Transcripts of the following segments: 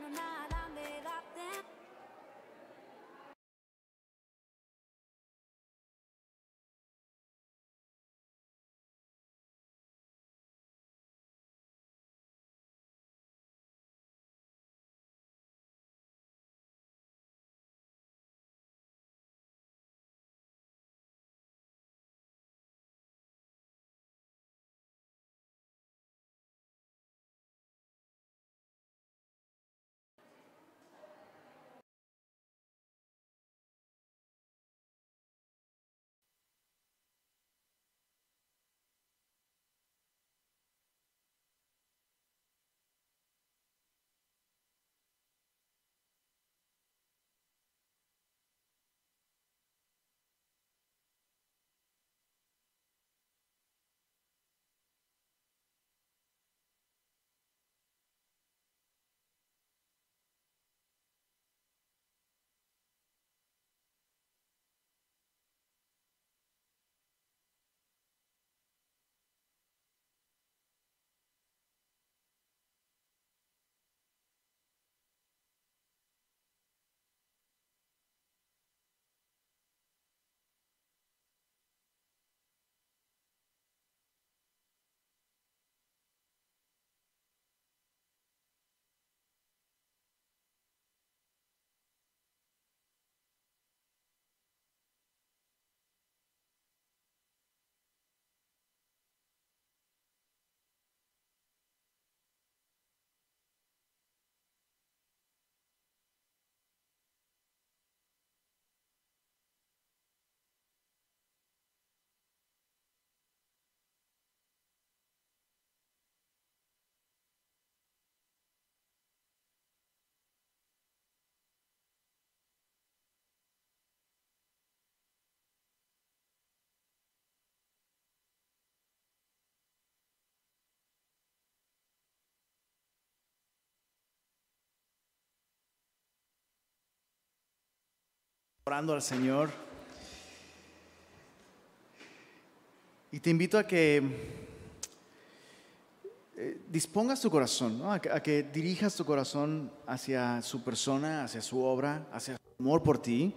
no nada me da tiempo. Orando al Señor. Y te invito a que eh, dispongas tu corazón, ¿no? a, que, a que dirijas tu corazón hacia su persona, hacia su obra, hacia su amor por ti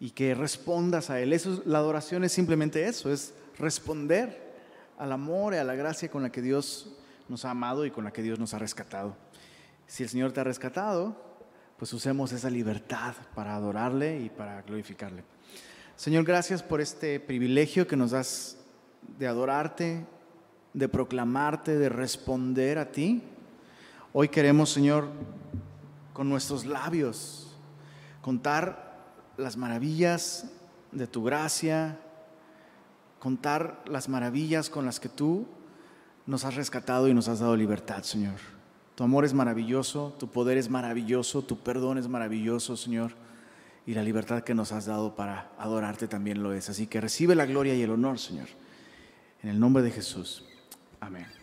y que respondas a Él. Eso, es- la adoración es simplemente eso, es responder al amor y a la gracia con la que Dios nos ha amado y con la que Dios nos ha rescatado. Si el Señor te ha rescatado, pues usemos esa libertad para adorarle y para glorificarle. Señor, gracias por este privilegio que nos das de adorarte, de proclamarte, de responder a ti. Hoy queremos, Señor, con nuestros labios, contar las maravillas de tu gracia, contar las maravillas con las que tú nos has rescatado y nos has dado libertad, Señor. Tu amor es maravilloso, tu poder es maravilloso, tu perdón es maravilloso, Señor. Y la libertad que nos has dado para adorarte también lo es. Así que recibe la gloria y el honor, Señor. En el nombre de Jesús. Amén.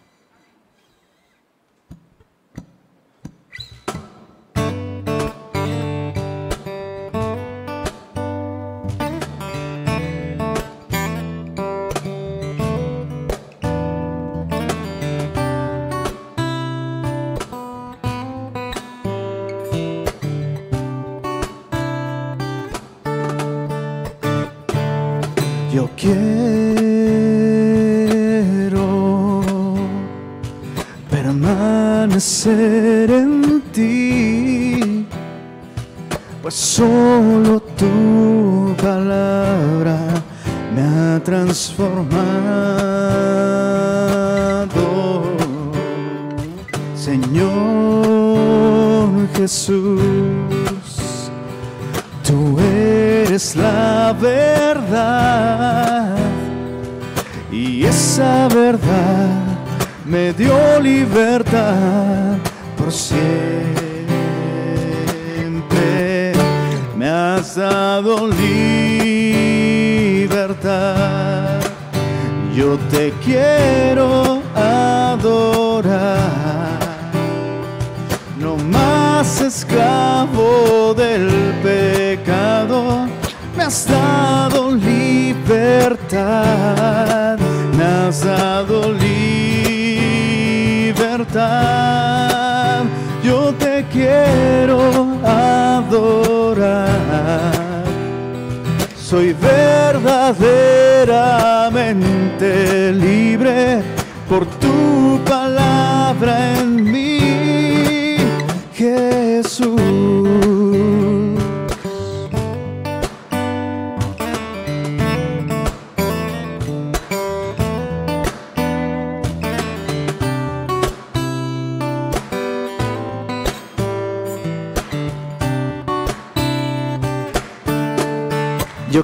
Yo quiero permanecer en ti, pues solo tu palabra me ha transformado. Señor Jesús, tú eres la verdad y esa verdad me dio libertad por siempre. Me has dado libertad. Yo te quiero adorar no más esclavo del pecado, libertad, dado libertad, yo te quiero adorar. Soy verdaderamente libre por tu palabra en mí, Jesús.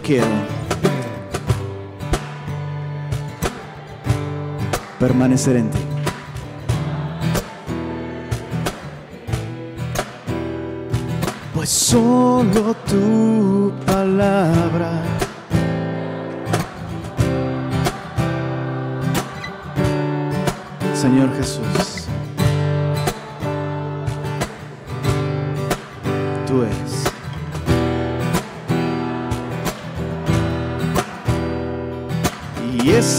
Quiero. Permanecer en ti. Pues solo tu palabra. Señor Jesús,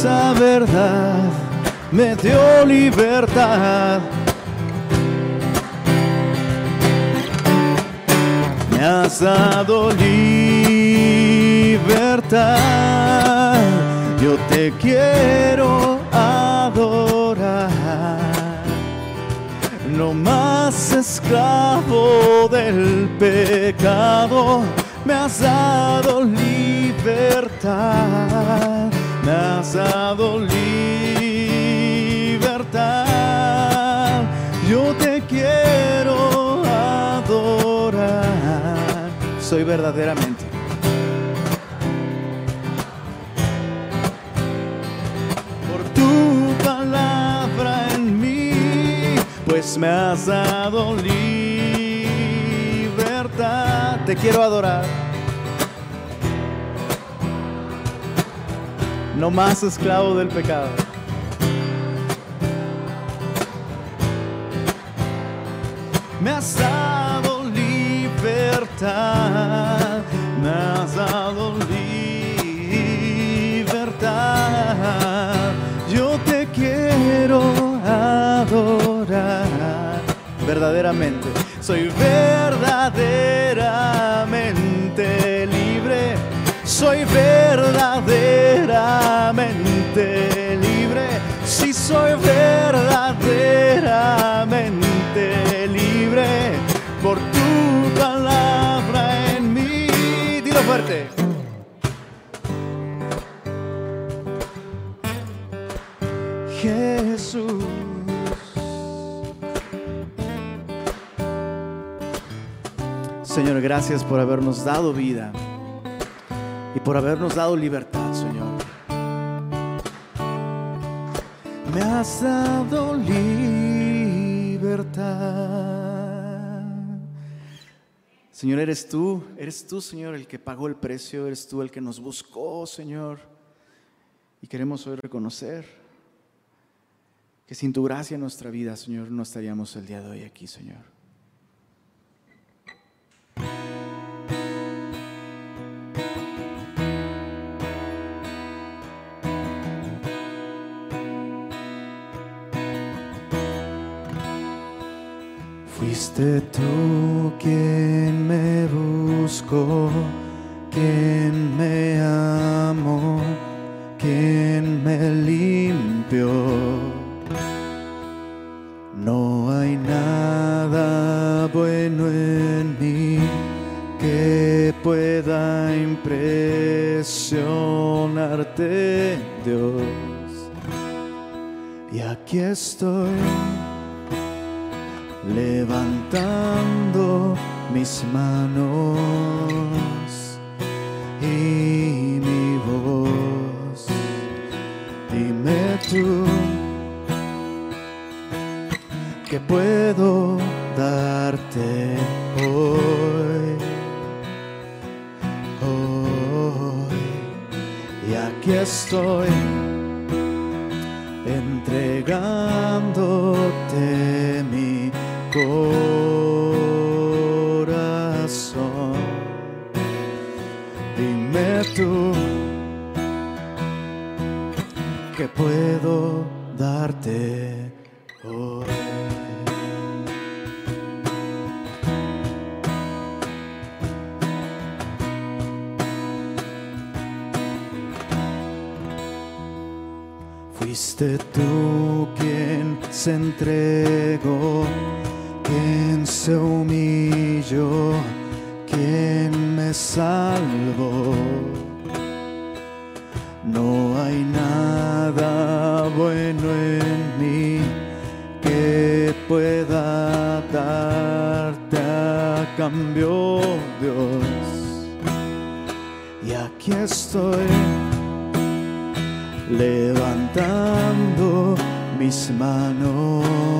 esa verdad me dio libertad. Me has dado libertad. Yo te quiero adorar. No más esclavo del pecado. Me has dado libertad. Me has dado libertad. Yo te quiero adorar. Soy verdaderamente. Por tu palabra en mí, pues me has dado libertad. Te quiero adorar. No más esclavo del pecado. Me has dado libertad, me has dado libertad. Yo te quiero adorar verdaderamente. Soy verdaderamente soy verdaderamente libre. Si soy verdaderamente libre por tu palabra en mí. Dilo fuerte. Jesús. Señor, gracias por habernos dado vida y por habernos dado libertad, Señor. Me has dado libertad. Señor, eres tú, eres tú, Señor, el que pagó el precio, eres tú el que nos buscó, Señor. Y queremos hoy reconocer que sin tu gracia en nuestra vida, Señor, no estaríamos el día de hoy aquí, Señor. Fuiste tú quien me buscó, quien me amó, quien me limpió. No hay nada bueno en mí que pueda impresionarte, Dios. Y aquí estoy levantando mis manos y mi voz. Dime tú que puedo darte hoy. Hoy. Y aquí estoy entregándote tú que puedo darte hoy. Fuiste tú quien se entregó, quien se humilló, quien me salvó. No hay nada bueno en mí que pueda darte a cambio, Dios. Y aquí estoy levantando mis manos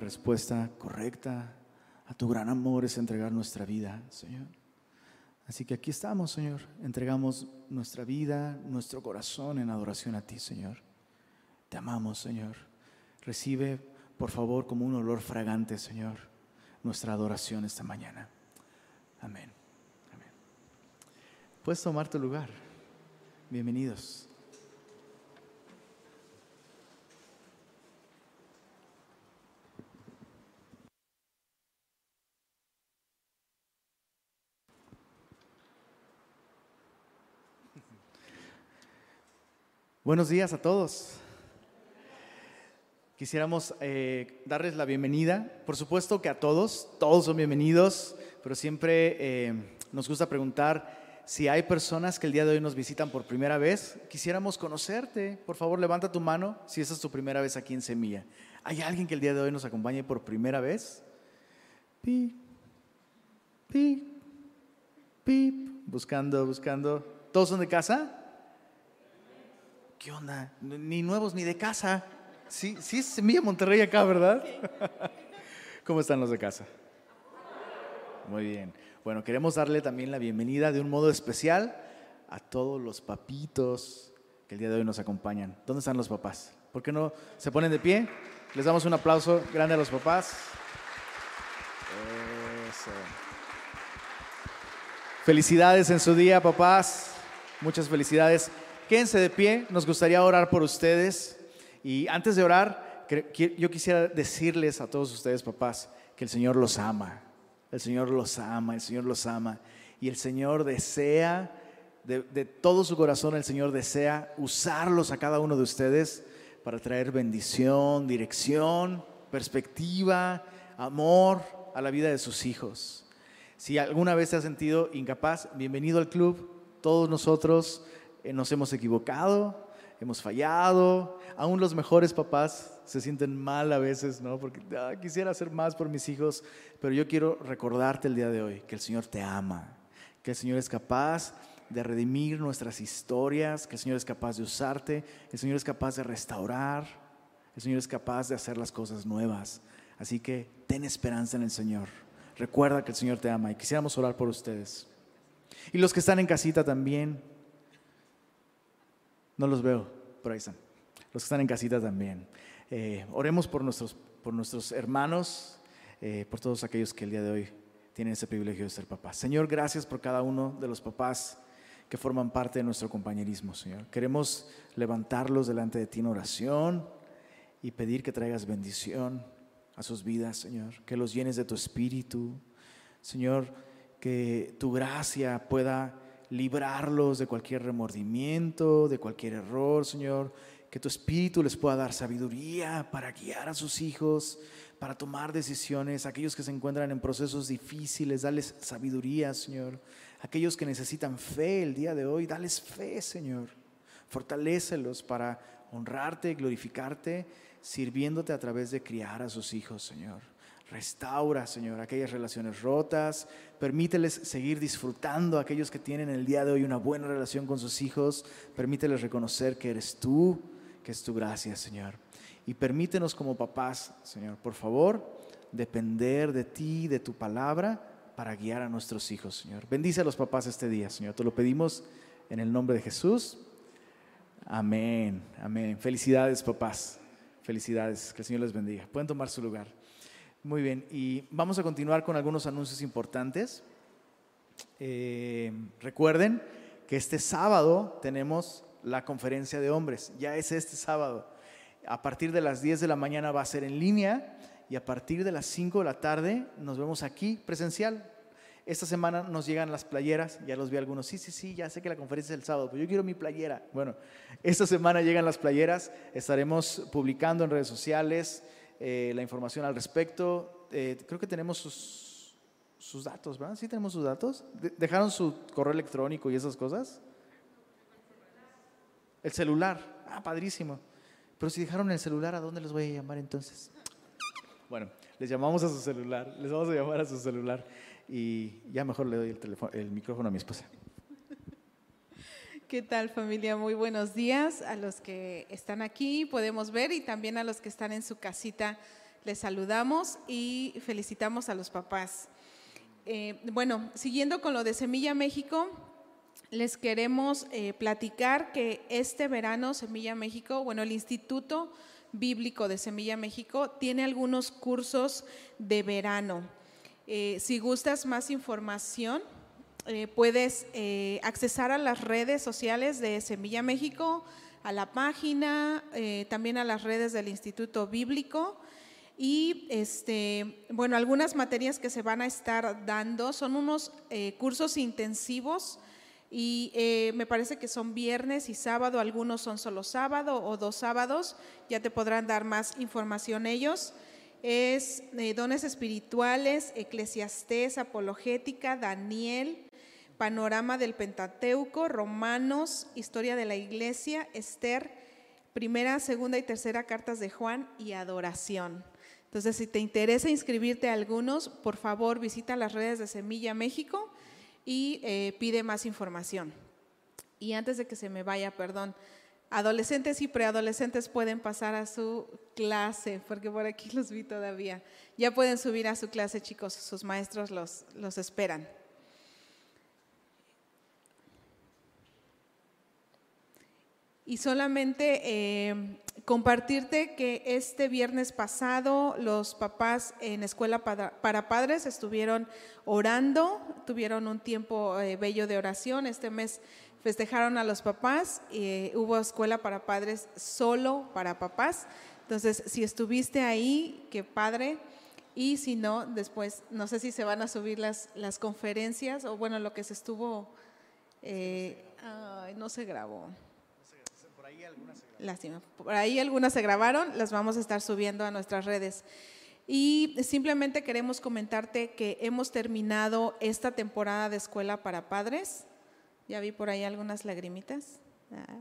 respuesta correcta a tu gran amor es entregar nuestra vida, Señor. Así que aquí estamos, Señor. Entregamos nuestra vida, nuestro corazón en adoración a ti, Señor. Te amamos, Señor. Recibe, por favor, como un olor fragante, Señor, nuestra adoración esta mañana. Amén. Amén. Puedes tomar tu lugar. Bienvenidos. Buenos días a todos. Quisiéramos eh, darles la bienvenida. Por supuesto que a todos, todos son bienvenidos, pero siempre eh, nos gusta preguntar si hay personas que el día de hoy nos visitan por primera vez. Quisiéramos conocerte. Por favor, levanta tu mano si esa es tu primera vez aquí en Semilla. ¿Hay alguien que el día de hoy nos acompañe por primera vez? Pi, pi, pi, buscando, buscando. ¿Todos son de casa? ¿Qué onda? Ni nuevos ni de casa. Sí, sí es Semilla Monterrey acá, ¿verdad? ¿Cómo están los de casa? Muy bien. Bueno, queremos darle también la bienvenida de un modo especial a todos los papitos que el día de hoy nos acompañan. ¿Dónde están los papás? ¿Por qué no se ponen de pie? Les damos un aplauso grande a los papás. Eso. Felicidades en su día, papás. Muchas felicidades. Quédense de pie, nos gustaría orar por ustedes. Y antes de orar, yo quisiera decirles a todos ustedes, papás, que el Señor los ama. El Señor los ama, el Señor los ama. Y el Señor desea, de, de todo su corazón, el Señor desea usarlos a cada uno de ustedes para traer bendición, dirección, perspectiva, amor a la vida de sus hijos. Si alguna vez te has sentido incapaz, bienvenido al club. Todos nosotros nos hemos equivocado, hemos fallado. Aún los mejores papás se sienten mal a veces, ¿no? Porque ah, quisiera hacer más por mis hijos, pero yo quiero recordarte el día de hoy que el Señor te ama, que el Señor es capaz de redimir nuestras historias, que el Señor es capaz de usarte, el Señor es capaz de restaurar, el Señor es capaz de hacer las cosas nuevas. Así que ten esperanza en el Señor. Recuerda que el Señor te ama y quisiéramos orar por ustedes. Y los que están en casita también, no los veo, por ahí están. Los que están en casita también. Eh, oremos por nuestros, por nuestros hermanos, eh, por todos aquellos que el día de hoy tienen ese privilegio de ser papás. Señor, gracias por cada uno de los papás que forman parte de nuestro compañerismo, Señor. Queremos levantarlos delante de ti en oración y pedir que traigas bendición a sus vidas, Señor. Que los llenes de tu espíritu, Señor. Que tu gracia pueda librarlos de cualquier remordimiento, de cualquier error, Señor. Que tu Espíritu les pueda dar sabiduría para guiar a sus hijos, para tomar decisiones. Aquellos que se encuentran en procesos difíciles, dales sabiduría, Señor. Aquellos que necesitan fe el día de hoy, dales fe, Señor. Fortalécelos para honrarte, glorificarte, sirviéndote a través de criar a sus hijos, Señor. Restaura, Señor, aquellas relaciones rotas. Permíteles seguir disfrutando a aquellos que tienen el día de hoy una buena relación con sus hijos. Permíteles reconocer que eres tú, que es tu gracia, Señor. Y permítenos como papás, Señor, por favor, depender de ti, de tu palabra, para guiar a nuestros hijos, Señor. Bendice a los papás este día, Señor. Te lo pedimos en el nombre de Jesús. Amén, amén. Felicidades, papás. Felicidades. Que el Señor les bendiga. Pueden tomar su lugar. Muy bien, y vamos a continuar con algunos anuncios importantes. Eh, recuerden que este sábado tenemos la conferencia de hombres, ya es este sábado. A partir de las 10 de la mañana va a ser en línea y a partir de las 5 de la tarde nos vemos aquí presencial. Esta semana nos llegan las playeras, ya los vi algunos, sí, sí, sí, ya sé que la conferencia es el sábado, pero yo quiero mi playera. Bueno, esta semana llegan las playeras, estaremos publicando en redes sociales, eh, la información al respecto. Eh, creo que tenemos sus, sus, datos, ¿verdad? Sí tenemos sus datos. ¿Dejaron su correo electrónico y esas cosas? El celular. Ah, padrísimo. Pero si dejaron el celular, ¿a dónde les voy a llamar entonces? Bueno, les llamamos a su celular, les vamos a llamar a su celular y ya mejor le doy el, teléfono, el micrófono a mi esposa. ¿Qué tal familia? Muy buenos días a los que están aquí, podemos ver, y también a los que están en su casita. Les saludamos y felicitamos a los papás. Eh, bueno, siguiendo con lo de Semilla México, les queremos eh, platicar que este verano Semilla México, bueno, el Instituto Bíblico de Semilla México tiene algunos cursos de verano. Eh, si gustas más información, eh, puedes eh, accesar a las redes sociales de Semilla México, a la página, eh, también a las redes del Instituto Bíblico. Y este, bueno, algunas materias que se van a estar dando son unos cursos intensivos y me parece que son viernes y sábado, algunos son solo sábado o dos sábados, ya te podrán dar más información ellos. Es dones espirituales, eclesiastés, apologética, Daniel, panorama del Pentateuco, Romanos, historia de la iglesia, Esther, primera, segunda y tercera cartas de Juan y adoración. Entonces, si te interesa inscribirte a algunos, por favor visita las redes de Semilla México y eh, pide más información. Y antes de que se me vaya, perdón, adolescentes y preadolescentes pueden pasar a su clase, porque por aquí los vi todavía. Ya pueden subir a su clase, chicos, sus maestros los, los esperan. Y solamente eh, compartirte que este viernes pasado los papás en Escuela para, Padres estuvieron orando, tuvieron un tiempo eh, bello de oración. Este mes festejaron a los papás y eh, hubo Escuela para Padres solo para papás. Entonces, si estuviste ahí, qué padre. Y si no, después, no sé si se van a subir las, las conferencias o bueno, lo que se estuvo, no se grabó. Lástima. Por ahí algunas se grabaron, las vamos a estar subiendo a nuestras redes. Y simplemente queremos comentarte que hemos terminado esta temporada de escuela para padres. Ya vi por ahí algunas lagrimitas. Ah.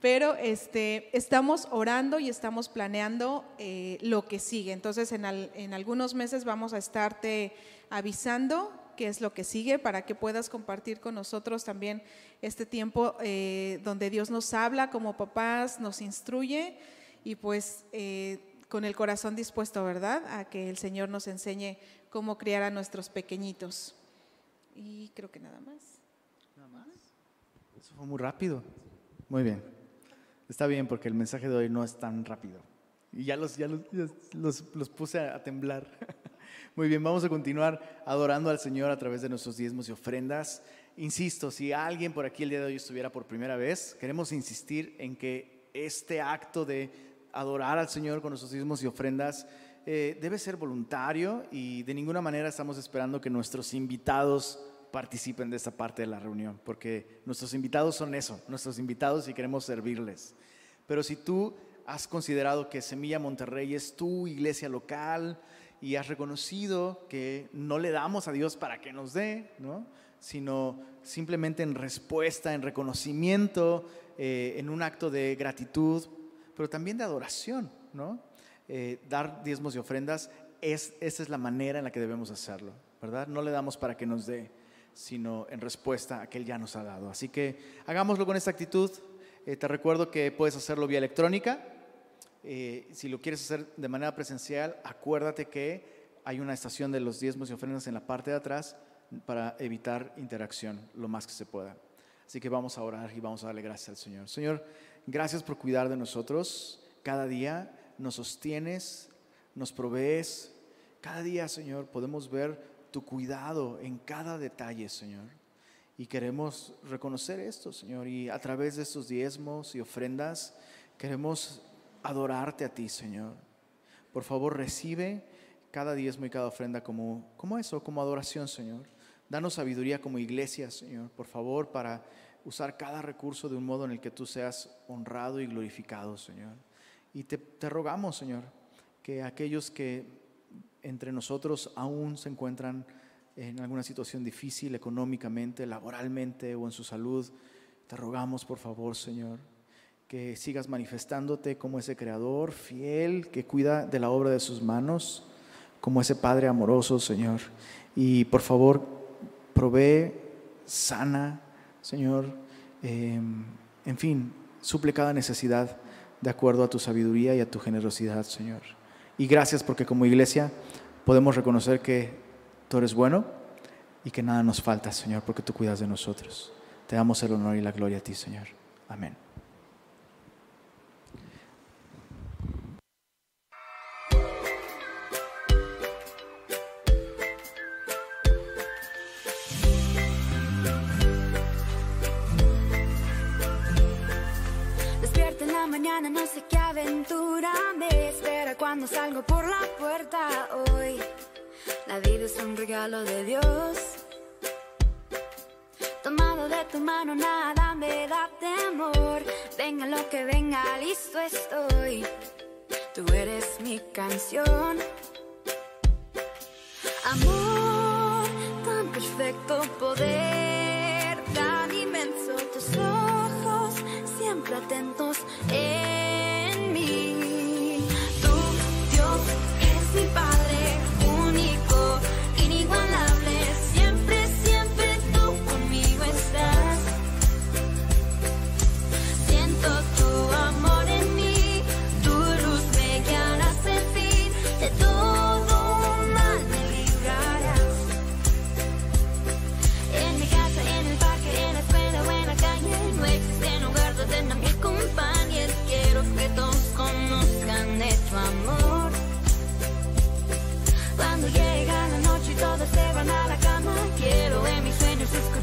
Pero este, estamos orando y estamos planeando eh, lo que sigue. Entonces, en, en algunos meses vamos a estarte avisando qué es lo que sigue para que puedas compartir con nosotros también este tiempo eh, donde Dios nos habla como papás, nos instruye y pues eh, con el corazón dispuesto, ¿verdad? A que el Señor nos enseñe cómo criar a nuestros pequeñitos. Y creo que nada más. Nada más. Eso fue muy rápido. Muy bien. Está bien porque el mensaje de hoy no es tan rápido. Y ya los, ya los, los puse a temblar. Muy bien, vamos a continuar adorando al Señor a través de nuestros diezmos y ofrendas. Insisto, si alguien por aquí el día de hoy estuviera por primera vez, queremos insistir en que este acto de adorar al Señor con nuestros diezmos y ofrendas eh, debe ser voluntario y de ninguna manera estamos esperando que nuestros invitados participen de esta parte de la reunión, porque nuestros invitados son eso, nuestros invitados y queremos servirles. Pero si tú has considerado que Semilla Monterrey es tu iglesia local y has reconocido que no le damos a Dios para que nos dé, ¿no? sino simplemente en respuesta, en reconocimiento, eh, en un acto de gratitud, pero también de adoración, ¿no? Eh, dar diezmos y ofrendas, es, esa es la manera en la que debemos hacerlo, ¿verdad? No le damos para que nos dé, sino en respuesta a que Él ya nos ha dado. Así que hagámoslo con esta actitud. Eh, te recuerdo que puedes hacerlo vía electrónica. Si lo quieres hacer de manera presencial, acuérdate que hay una estación de los diezmos y ofrendas en la parte de atrás para evitar interacción lo más que se pueda. Así que vamos a orar y vamos a darle gracias al Señor. Señor, gracias por cuidar de nosotros. Cada día nos sostienes, nos provees. Cada día, Señor, podemos ver tu cuidado en cada detalle, Señor. Y queremos reconocer esto, Señor. Y a través de estos diezmos y ofrendas, queremos adorarte a ti, Señor. Por favor, recibe cada diezmo y cada ofrenda como, como eso, como adoración, Señor. Danos sabiduría como iglesia, Señor, por favor, para usar cada recurso de un modo en el que tú seas honrado y glorificado, Señor. Y te, rogamos, Señor, que aquellos que entre nosotros aún se encuentran en alguna situación difícil económicamente, laboralmente o en su salud, te rogamos, por favor, Señor, que sigas manifestándote como ese creador fiel que cuida de la obra de sus manos, como ese Padre amoroso, Señor. Y por favor, provee, sana, Señor, em, en fin, suple cada necesidad de acuerdo a tu sabiduría y a tu generosidad, Señor. Y gracias porque como iglesia podemos reconocer que tú eres bueno y que nada nos falta, Señor, porque tú cuidas de nosotros. Te damos el honor y la gloria a ti, Señor. Amén. Cuando salgo por la puerta hoy. La vida es un regalo de Dios. Tomado de tu mano nada me da temor. Venga lo que venga, listo estoy. Tú eres mi canción. Amor, tan perfecto poder, tan inmenso tus ojos, siempre atentos. en se van a la cama. Quiero en mis sueños escuchar.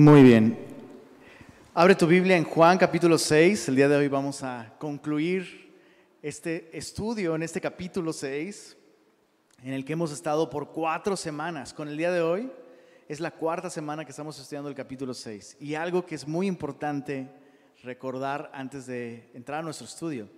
Muy bien. Abre tu Biblia en Juan capítulo 6. El día de hoy vamos a concluir este estudio en este capítulo 6, en el que hemos estado por cuatro semanas. Con el día de hoy es la cuarta semana que estamos estudiando el capítulo 6. Y algo que es muy importante recordar antes de entrar a nuestro estudio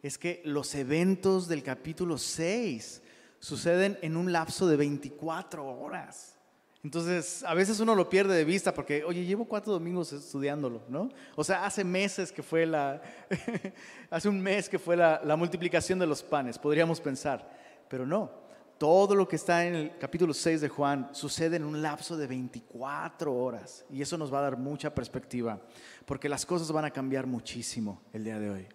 es que los eventos del capítulo 6 suceden en un lapso de 24 horas. Entonces, a veces uno lo pierde de vista porque, oye, llevo cuatro domingos estudiándolo, ¿no? O sea, hace meses que fue la, hace un mes que fue la, la multiplicación de los panes, podríamos pensar, pero no. Todo lo que está en el capítulo 6 de Juan sucede en un lapso de 24 horas y eso nos va a dar mucha perspectiva porque las cosas van a cambiar muchísimo el día de hoy.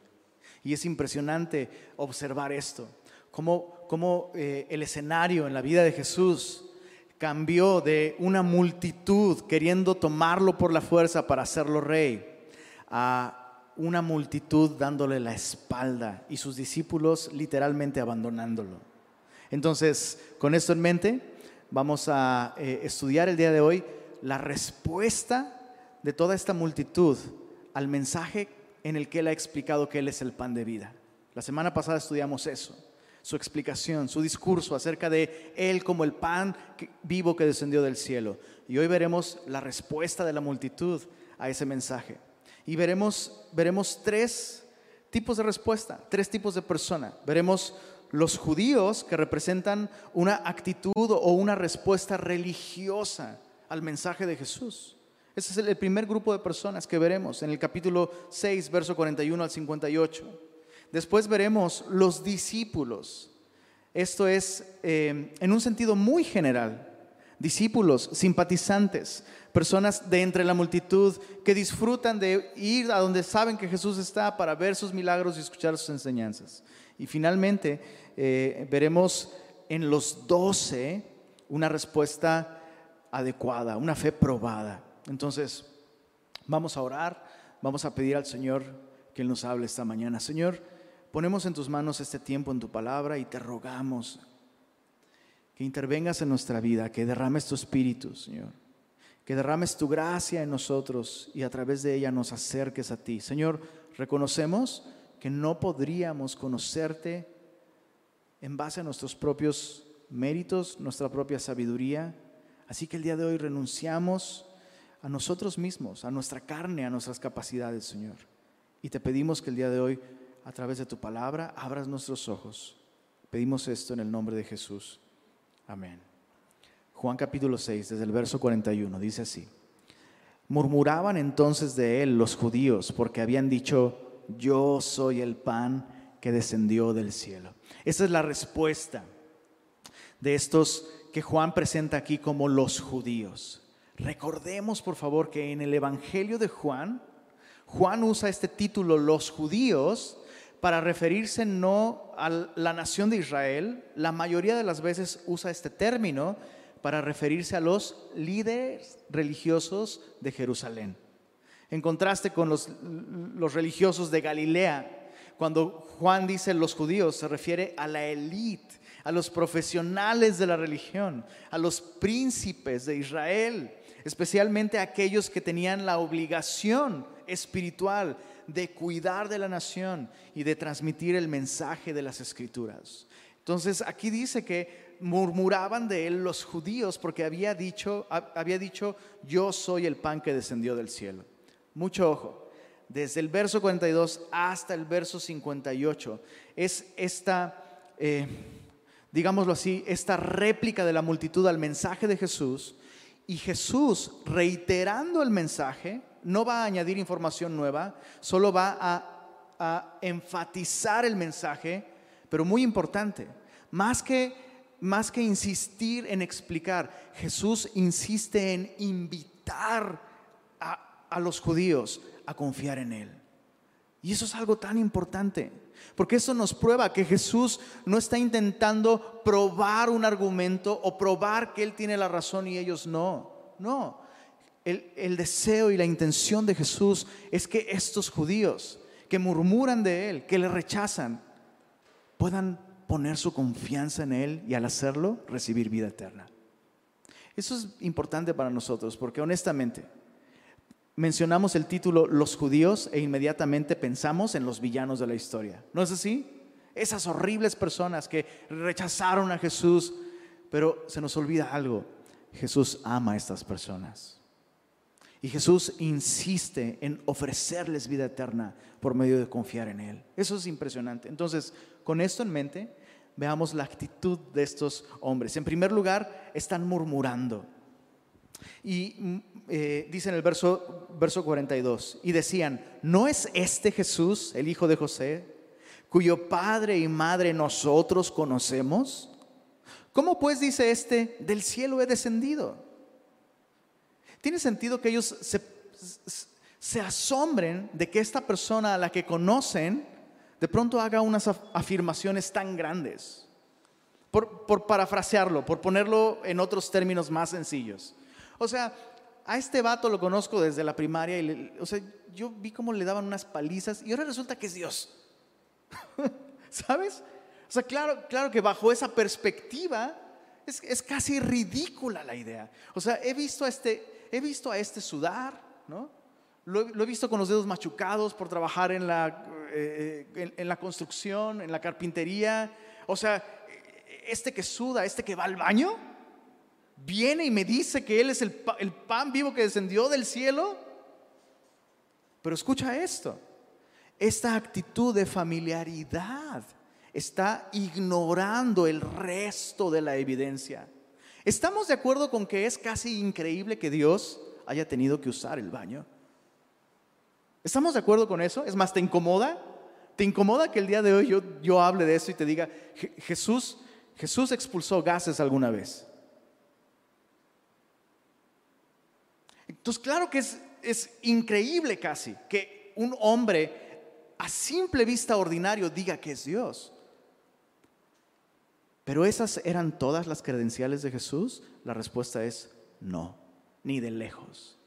Y es impresionante observar esto, cómo, cómo eh, el escenario en la vida de Jesús cambió de una multitud queriendo tomarlo por la fuerza para hacerlo rey a una multitud dándole la espalda y sus discípulos literalmente abandonándolo. Entonces, con esto en mente, vamos a eh, estudiar el día de hoy la respuesta de toda esta multitud al mensaje en el que Él ha explicado que Él es el pan de vida. La semana pasada estudiamos eso su explicación, su discurso acerca de Él como el pan vivo que descendió del cielo. Y hoy veremos la respuesta de la multitud a ese mensaje. Y veremos, veremos tres tipos de respuesta, tres tipos de persona. Veremos los judíos que representan una actitud o una respuesta religiosa al mensaje de Jesús. Ese es el primer grupo de personas que veremos en el capítulo 6, verso 41 al 58. Después veremos los discípulos. Esto es eh, en un sentido muy general. Discípulos, simpatizantes, personas de entre la multitud que disfrutan de ir a donde saben que Jesús está para ver sus milagros y escuchar sus enseñanzas. Y finalmente eh, veremos en los doce una respuesta adecuada, una fe probada. Entonces, vamos a orar, vamos a pedir al Señor que Él nos hable esta mañana. Señor, Ponemos en tus manos este tiempo en tu palabra y te rogamos que intervengas en nuestra vida, que derrames tu espíritu, Señor. Que derrames tu gracia en nosotros y a través de ella nos acerques a ti. Señor, reconocemos que no podríamos conocerte en base a nuestros propios méritos, nuestra propia sabiduría. Así que el día de hoy renunciamos a nosotros mismos, a nuestra carne, a nuestras capacidades, Señor. Y te pedimos que el día de hoy a través de tu palabra, abras nuestros ojos. Pedimos esto en el nombre de Jesús. Amén. Juan capítulo 6, desde el verso 41, dice así. Murmuraban entonces de él los judíos porque habían dicho, yo soy el pan que descendió del cielo. Esa es la respuesta de estos que Juan presenta aquí como los judíos. Recordemos, por favor, que en el Evangelio de Juan, Juan usa este título, los judíos, para referirse no a la nación de Israel, la mayoría de las veces usa este término para referirse a los líderes religiosos de Jerusalén. En contraste con los, los religiosos de Galilea, cuando Juan dice los judíos, se refiere a la élite, a los profesionales de la religión, a los príncipes de Israel, especialmente a aquellos que tenían la obligación espiritual de cuidar de la nación y de transmitir el mensaje de las escrituras. Entonces aquí dice que murmuraban de él los judíos porque había dicho, había dicho, yo soy el pan que descendió del cielo. Mucho ojo, desde el verso 42 hasta el verso 58 es esta, eh, digámoslo así, esta réplica de la multitud al mensaje de Jesús y Jesús reiterando el mensaje no va a añadir información nueva, solo va a, enfatizar el mensaje, pero muy importante, más que, más que insistir en explicar, Jesús insiste en invitar a, a los judíos a confiar en Él. Y eso es algo tan importante, porque eso nos prueba que Jesús no está intentando probar un argumento o probar que Él tiene la razón y ellos no. No, el, deseo y la intención de Jesús es que estos judíos que murmuran de Él, que le rechazan, puedan poner su confianza en Él y al hacerlo recibir vida eterna. Eso es importante para nosotros porque honestamente mencionamos el título Los judíos e inmediatamente pensamos en los villanos de la historia. ¿No es así? Esas horribles personas que rechazaron a Jesús, pero se nos olvida algo. Jesús ama a estas personas. Y Jesús insiste en ofrecerles vida eterna por medio de confiar en Él. Eso es impresionante. Entonces, con esto en mente, veamos la actitud de estos hombres. En primer lugar, están murmurando. Y mm, eh, dice en el verso, verso 42, y decían, ¿no es este Jesús, el hijo de José, cuyo padre y madre nosotros conocemos? ¿Cómo pues dice este, del cielo he descendido? Tiene sentido que ellos se, asombren de que esta persona a la que conocen de pronto haga unas af- afirmaciones tan grandes. Por, parafrasearlo, por ponerlo en otros términos más sencillos. O sea, a este vato lo conozco desde la primaria y o sea, yo vi cómo le daban unas palizas y ahora resulta que es Dios. ¿Sabes? O sea, claro, claro que bajo esa perspectiva es, es casi ridícula la idea. O sea, he visto a este, he visto a este sudar, ¿no? Lo, he- visto con los dedos machucados por trabajar en la, eh, en, la construcción, en la carpintería. O sea, este que suda, este que va al baño, viene y me dice que Él es el, el pan vivo que descendió del cielo. Pero escucha esto, esta actitud de familiaridad está ignorando el resto de la evidencia. ¿Estamos de acuerdo con que es casi increíble que Dios haya tenido que usar el baño? ¿Estamos de acuerdo con eso? Es más, ¿te incomoda? ¿Te incomoda que el día de hoy yo, yo hable de eso y te diga, "Je- Jesús, Jesús expulsó gases alguna vez? Entonces, claro que es, es increíble casi que un hombre a simple vista ordinario diga que es Dios. Pero esas eran todas las credenciales de Jesús. La respuesta es no, ni de lejos.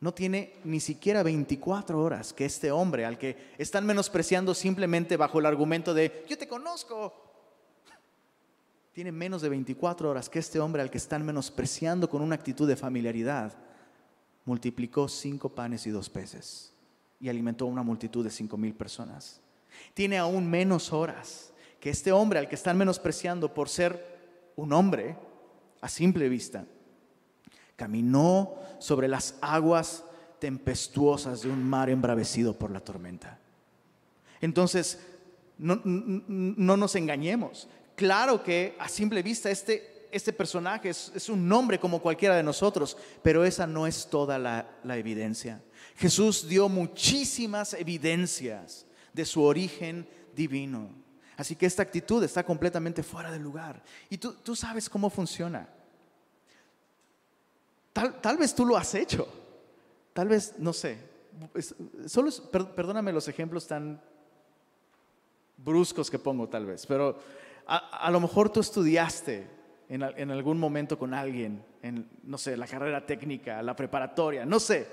No tiene ni siquiera 24 horas que este hombre al que están menospreciando simplemente bajo el argumento de yo te conozco. Tiene menos de 24 horas que este hombre al que están menospreciando con una actitud de familiaridad multiplicó cinco panes y dos peces y alimentó a una multitud de cinco mil personas. Tiene aún menos horas que este hombre al que están menospreciando por ser un hombre a simple vista. Caminó sobre las aguas tempestuosas de un mar embravecido por la tormenta. Entonces, no, no- no nos engañemos. Claro que a simple vista este, este personaje es, es un nombre como cualquiera de nosotros, pero esa no es toda la, la evidencia. Jesús dio muchísimas evidencias de su origen divino. Así que esta actitud está completamente fuera de lugar. Y tú, tú sabes cómo funciona. Tal, tal vez tú lo has hecho. Tal vez, no sé. Solo perdóname los ejemplos tan bruscos que pongo tal vez, pero a, lo mejor tú estudiaste en, al- en algún momento con alguien, en, no sé, la carrera técnica, la preparatoria, no sé,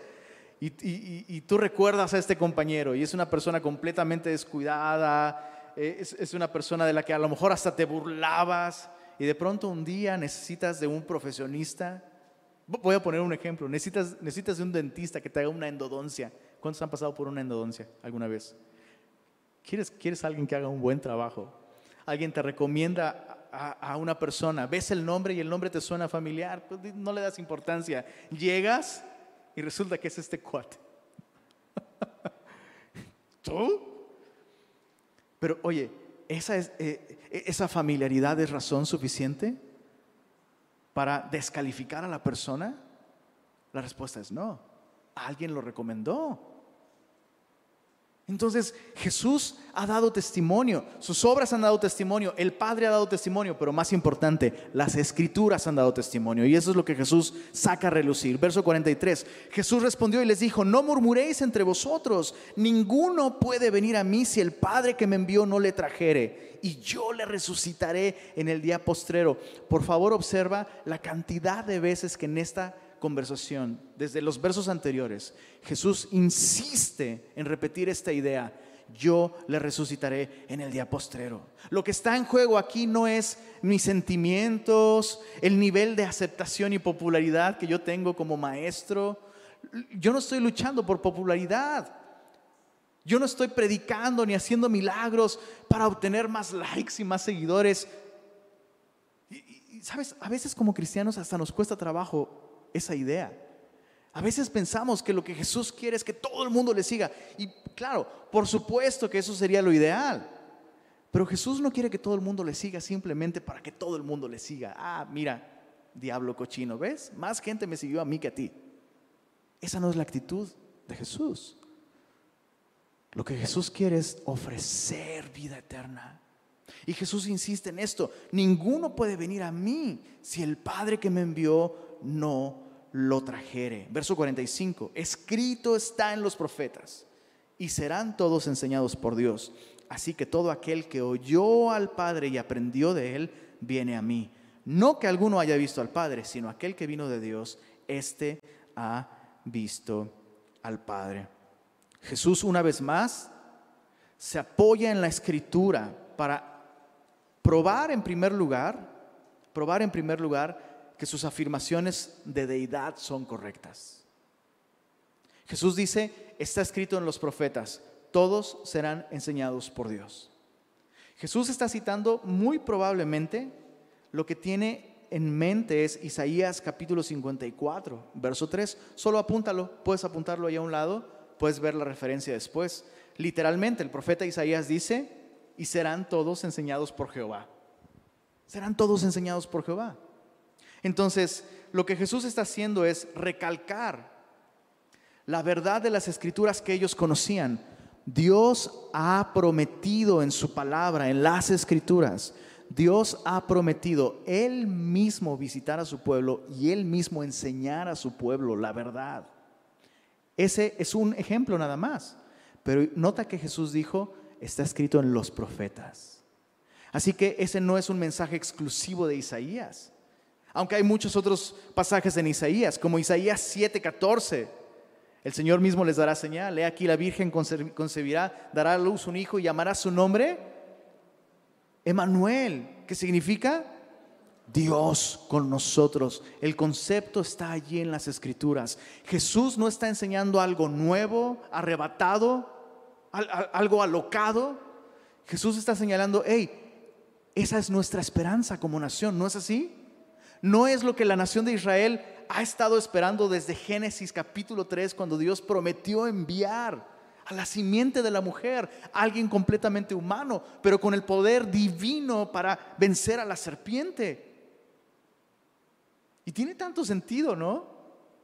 y tú recuerdas a este compañero y es una persona completamente descuidada, eh, es, una persona de la que a lo mejor hasta te burlabas y de pronto un día necesitas de un profesionista. Voy a poner un ejemplo, necesitas, necesitas de un dentista que te haga una endodoncia. ¿Cuántos han pasado por una endodoncia alguna vez? ¿Quieres, quieres alguien que haga un buen trabajo? Alguien te recomienda a, una persona, ves el nombre y el nombre te suena familiar, pues no le das importancia. Llegas y resulta que es este cuate. ¿Tú? Pero oye, ¿esa, es, eh, ¿esa familiaridad es razón suficiente para descalificar a la persona? La respuesta es no. Alguien lo recomendó. Entonces Jesús ha dado testimonio, sus obras han dado testimonio, el Padre ha dado testimonio, pero más importante, las escrituras han dado testimonio. Y eso es lo que Jesús saca a relucir. Verso 43, Jesús respondió y les dijo, no murmuréis entre vosotros, ninguno puede venir a mí si el Padre que me envió no le trajere, y yo le resucitaré en el día postrero. Por favor observa la cantidad de veces que en esta conversación, desde los versos anteriores, Jesús insiste en repetir esta idea, yo le resucitaré en el día postrero. Lo que está en juego aquí no es mis sentimientos, el nivel de aceptación y popularidad que yo tengo como maestro. yo no estoy luchando por popularidad. Yo no estoy predicando ni haciendo milagros para obtener más likes y más seguidores. Sabes, a veces como cristianos hasta nos cuesta trabajo esa idea. A veces pensamos que lo que Jesús quiere es que todo el mundo le siga. Y claro, por supuesto que eso sería lo ideal. Pero Jesús no quiere que todo el mundo le siga simplemente para que todo el mundo le siga. Ah, mira, diablo cochino, ¿ves? Más gente me siguió a mí que a ti. Esa no es la actitud de Jesús. Lo que Jesús quiere es ofrecer vida eterna. Y Jesús insiste en esto. Ninguno puede venir a mí si el Padre que me envió no lo trajere. Verso 45. Escrito está en los profetas y serán todos enseñados por Dios. Así que todo aquel que oyó al Padre y aprendió de él, viene a mí. No que alguno haya visto al Padre, sino aquel que vino de Dios, éste ha visto al Padre. Jesús una vez más se apoya en la escritura para probar en primer lugar, probar en primer lugar que sus afirmaciones de deidad son correctas. Jesús dice, está escrito en los profetas, todos serán enseñados por Dios. Jesús está citando muy probablemente lo que tiene en mente es Isaías capítulo 54, verso 3. Solo apúntalo, puedes apuntarlo ahí a un lado, puedes ver la referencia después. Literalmente, el profeta Isaías dice, y serán todos enseñados por Jehová. Serán todos enseñados por Jehová. Entonces, lo que Jesús está haciendo es recalcar la verdad de las escrituras que ellos conocían. Dios ha prometido en su palabra, en las escrituras, Dios ha prometido Él mismo visitar a su pueblo y Él mismo enseñar a su pueblo la verdad. Ese es un ejemplo nada más. Pero nota que Jesús dijo, está escrito en los profetas. Así que ese no es un mensaje exclusivo de Isaías. Aunque hay muchos otros pasajes en Isaías, como Isaías 7:14. El Señor mismo les dará señal. He aquí la Virgen conce- concebirá, dará a luz un hijo y llamará su nombre Emanuel, que significa Dios con nosotros. El concepto está allí en las escrituras. Jesús no está enseñando algo nuevo, arrebatado, al- al- algo alocado. Jesús está señalando, hey, esa es nuestra esperanza como nación, ¿no es así? No es lo que la nación de Israel ha estado esperando desde Génesis capítulo 3, cuando Dios prometió enviar a la simiente de la mujer, alguien completamente humano, pero con el poder divino para vencer a la serpiente. Y tiene tanto sentido, ¿no?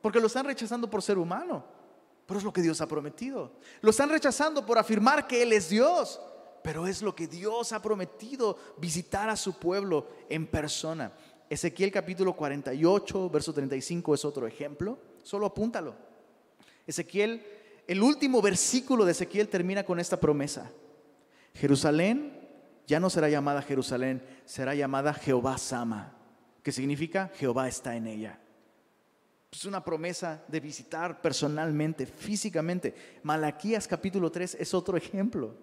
Porque lo están rechazando por ser humano, pero es lo que Dios ha prometido. Lo están rechazando por afirmar que Él es Dios, pero es lo que Dios ha prometido, visitar a su pueblo en persona. Ezequiel capítulo 48, verso 35 es otro ejemplo, solo apúntalo. Ezequiel, el último versículo de Ezequiel termina con esta promesa. Jerusalén ya no será llamada Jerusalén, será llamada Jehová Sama, que significa Jehová está en ella. Es una promesa de visitar personalmente, físicamente. Malaquías capítulo 3 es otro ejemplo.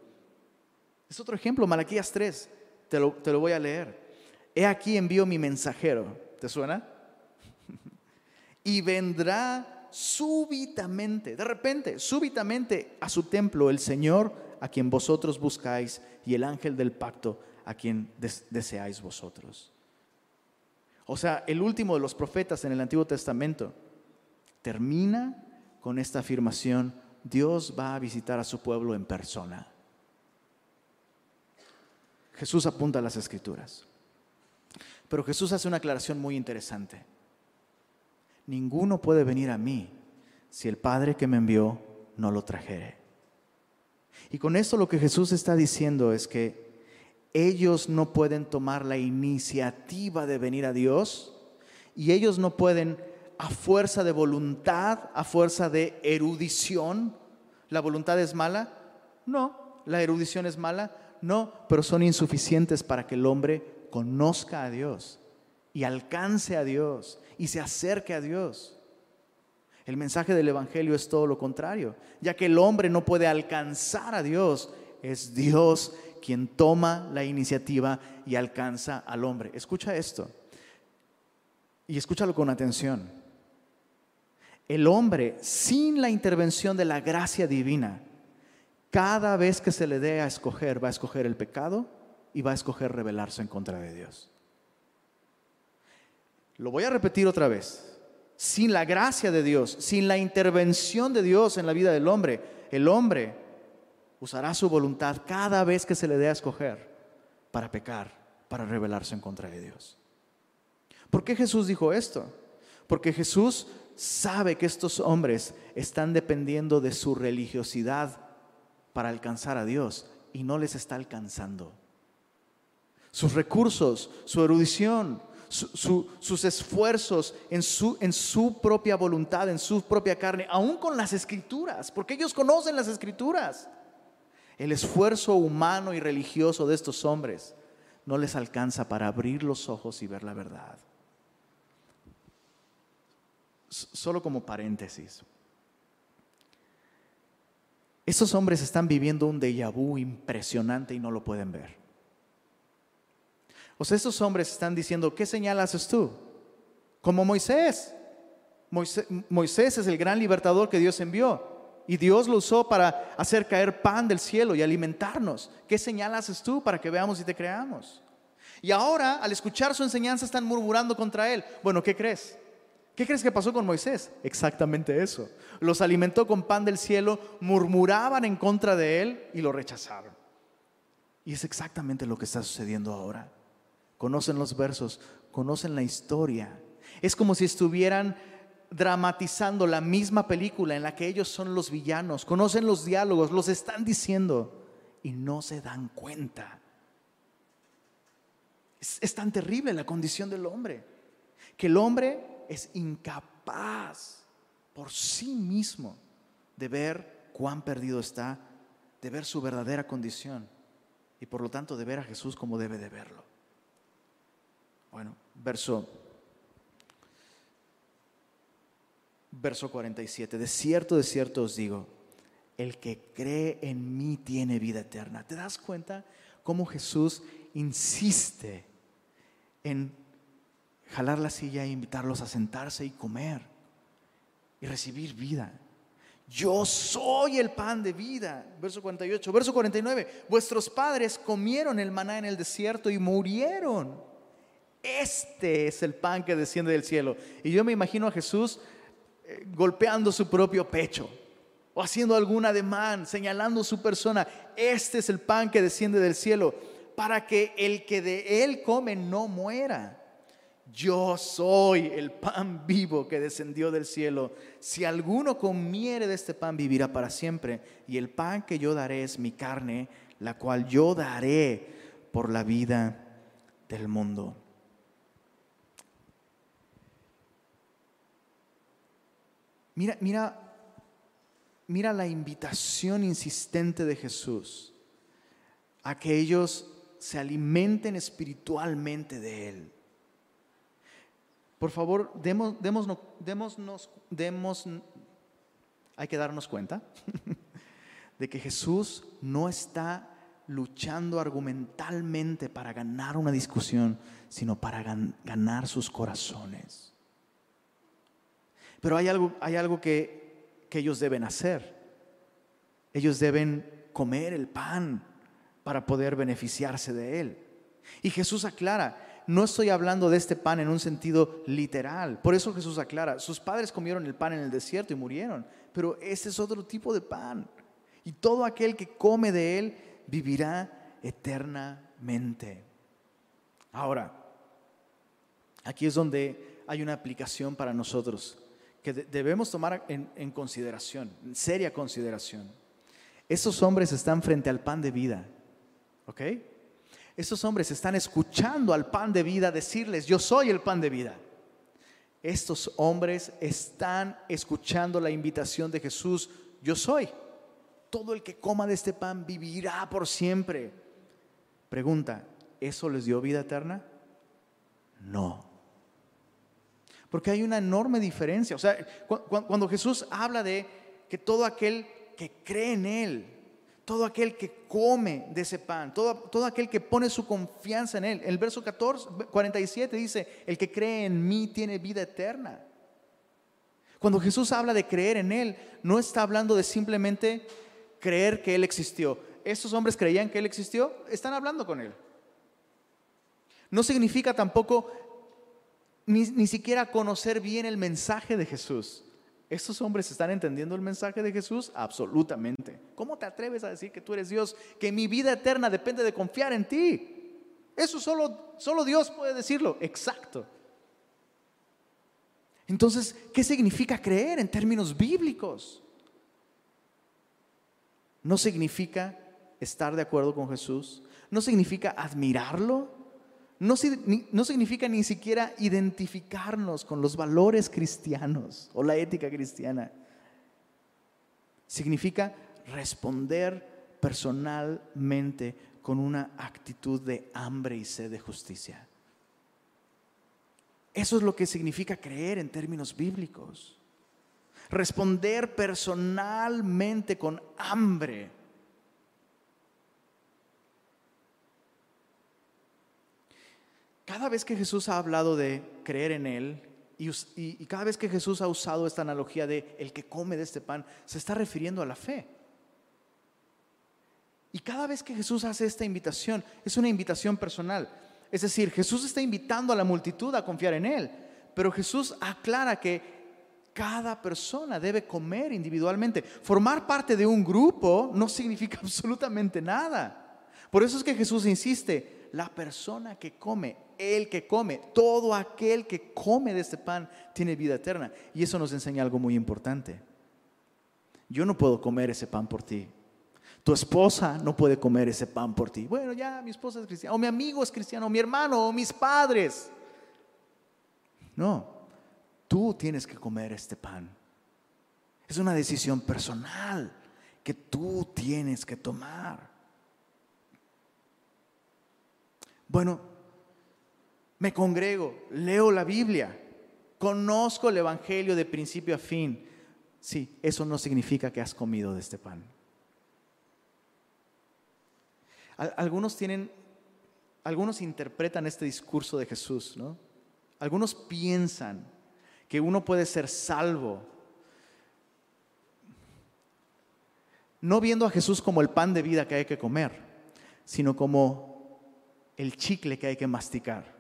Es otro ejemplo, Malaquías 3. Te lo, te lo voy a leer. He aquí envío mi mensajero. ¿Te suena? y vendrá súbitamente, de repente, súbitamente a su templo el Señor a quien vosotros buscáis y el ángel del pacto a quien des- deseáis vosotros. O sea, el último de los profetas en el Antiguo Testamento termina con esta afirmación, Dios va a visitar a su pueblo en persona. Jesús apunta a las escrituras. Pero Jesús hace una aclaración muy interesante. Ninguno puede venir a mí si el Padre que me envió no lo trajere. Y con esto lo que Jesús está diciendo es que ellos no pueden tomar la iniciativa de venir a Dios y ellos no pueden a fuerza de voluntad, a fuerza de erudición. ¿La voluntad es mala? No. ¿La erudición es mala? No, pero son insuficientes para que el hombre conozca a Dios y alcance a Dios y se acerque a Dios. El mensaje del Evangelio es todo lo contrario, ya que el hombre no puede alcanzar a Dios, es Dios quien toma la iniciativa y alcanza al hombre. Escucha esto y escúchalo con atención. el hombre, sin la intervención de la gracia divina, cada vez que se le dé a escoger, va a escoger el pecado y va a escoger rebelarse en contra de Dios. Lo voy a repetir otra vez. Sin la gracia de Dios, sin la intervención de Dios en la vida del hombre, el hombre usará su voluntad cada vez que se le dé a escoger para pecar, para rebelarse en contra de Dios. ¿Por qué Jesús dijo esto? Porque Jesús sabe que estos hombres están dependiendo de su religiosidad para alcanzar a Dios y no les está alcanzando. Sus recursos, su erudición, su- su- sus esfuerzos en su, en su propia voluntad, en su propia carne, aún con las escrituras, porque ellos conocen las escrituras. El esfuerzo humano y religioso de estos hombres no les alcanza para abrir los ojos y ver la verdad. Solo como paréntesis. Estos hombres están viviendo un déjà vu impresionante y no lo pueden ver. O sea, estos hombres están diciendo, ¿qué señal haces tú? Como Moisés. Moisés. Moisés es el gran libertador que Dios envió. Y Dios lo usó para hacer caer pan del cielo y alimentarnos. ¿Qué señal haces tú para que veamos y te creamos? Y ahora, al escuchar su enseñanza, están murmurando contra él. Bueno, ¿qué crees? ¿Qué crees que pasó con Moisés? Exactamente eso. Los alimentó con pan del cielo, murmuraban en contra de él y lo rechazaron. Y es exactamente lo que está sucediendo ahora. Conocen los versos, conocen la historia. Es como si estuvieran dramatizando la misma película en la que ellos son los villanos. Conocen los diálogos, los están diciendo y no se dan cuenta. Es, tan terrible la condición del hombre, que el hombre es incapaz por sí mismo de ver cuán perdido está, de ver su verdadera condición y por lo tanto de ver a Jesús como debe de verlo. Bueno, verso verso 47. De cierto, de cierto os digo, el que cree en mí tiene vida eterna. ¿Te das cuenta cómo Jesús insiste en jalar la silla e invitarlos a sentarse y comer y recibir vida? Yo soy el pan de vida. Verso 48. Verso 49. Vuestros padres comieron el maná en el desierto y murieron. Este es el pan que desciende del cielo. Y yo me imagino a Jesús eh, golpeando su propio pecho o haciendo algún ademán, señalando su persona. Este es el pan que desciende del cielo para que el que de él come no muera. Yo soy el pan vivo que descendió del cielo. Si alguno comiere de este pan, vivirá para siempre. Y el pan que yo daré es mi carne, la cual yo daré por la vida del mundo. Mira, mira, mira la invitación insistente de Jesús a que ellos se alimenten espiritualmente de Él. Por favor, demos, démonos, démonos, demos, hay que darnos cuenta de que Jesús no está luchando argumentalmente para ganar una discusión, sino para gan- ganar sus corazones. Pero hay algo, hay algo que, que ellos deben hacer. Ellos deben comer el pan para poder beneficiarse de él. Y Jesús aclara, no estoy hablando de este pan en un sentido literal. Por eso Jesús aclara, sus padres comieron el pan en el desierto y murieron, pero ese es otro tipo de pan. Y todo aquel que come de él vivirá eternamente. Ahora, aquí es donde hay una aplicación para nosotros que de- debemos tomar en, en consideración, en seria consideración. Estos hombres están frente al pan de vida, ¿ok? Estos hombres están escuchando al pan de vida decirles, yo soy el pan de vida. Estos hombres están escuchando la invitación de Jesús, yo soy. Todo el que coma de este pan vivirá por siempre. Pregunta, ¿eso les dio vida eterna? No. Porque hay una enorme diferencia. O sea, cu- cu- cuando Jesús habla de que todo aquel que cree en Él, todo aquel que come de ese pan, todo, todo aquel que pone su confianza en Él, el verso 14, 47 dice, el que cree en mí tiene vida eterna. Cuando Jesús habla de creer en Él, no está hablando de simplemente creer que Él existió. Estos hombres creían que Él existió, están hablando con Él. No significa tampoco ni, ni siquiera conocer bien el mensaje de Jesús. ¿Estos hombres están entendiendo el mensaje de Jesús? Absolutamente. ¿Cómo te atreves a decir que tú eres Dios? Que mi vida eterna depende de confiar en ti. Eso solo, solo Dios puede decirlo. Exacto. Entonces, ¿qué significa creer en términos bíblicos? No significa estar de acuerdo con Jesús, no significa admirarlo, no, significa ni siquiera identificarnos con los valores cristianos o la ética cristiana. Significa responder personalmente con una actitud de hambre y sed de justicia. Eso es lo que significa creer en términos bíblicos. Responder personalmente con hambre. Cada vez que Jesús ha hablado de creer en Él y, cada vez que Jesús ha usado esta analogía de el que come de este pan, se está refiriendo a la fe. Y cada vez que Jesús hace esta invitación, es una invitación personal. Es decir, Jesús está invitando a la multitud a confiar en Él, pero Jesús aclara que cada persona debe comer individualmente. Formar parte de un grupo no significa absolutamente nada. Por eso es que Jesús insiste, la persona que come, el que come, todo aquel que come de este pan tiene vida eterna. Y eso nos enseña algo muy importante. Yo no puedo comer ese pan por ti. Tu esposa no puede comer ese pan por ti. Bueno, ya mi esposa es cristiana, o mi amigo es cristiano, o mi hermano, o mis padres. No, tú tienes que comer este pan. Es una decisión personal que tú tienes que tomar. Bueno, me congrego, leo la Biblia, conozco el Evangelio de principio a fin. Sí, eso no significa que has comido de este pan. Algunos tienen, algunos interpretan este discurso de Jesús, ¿no? Algunos piensan que uno puede ser salvo no viendo a Jesús como el pan de vida que hay que comer, sino como el chicle que hay que masticar.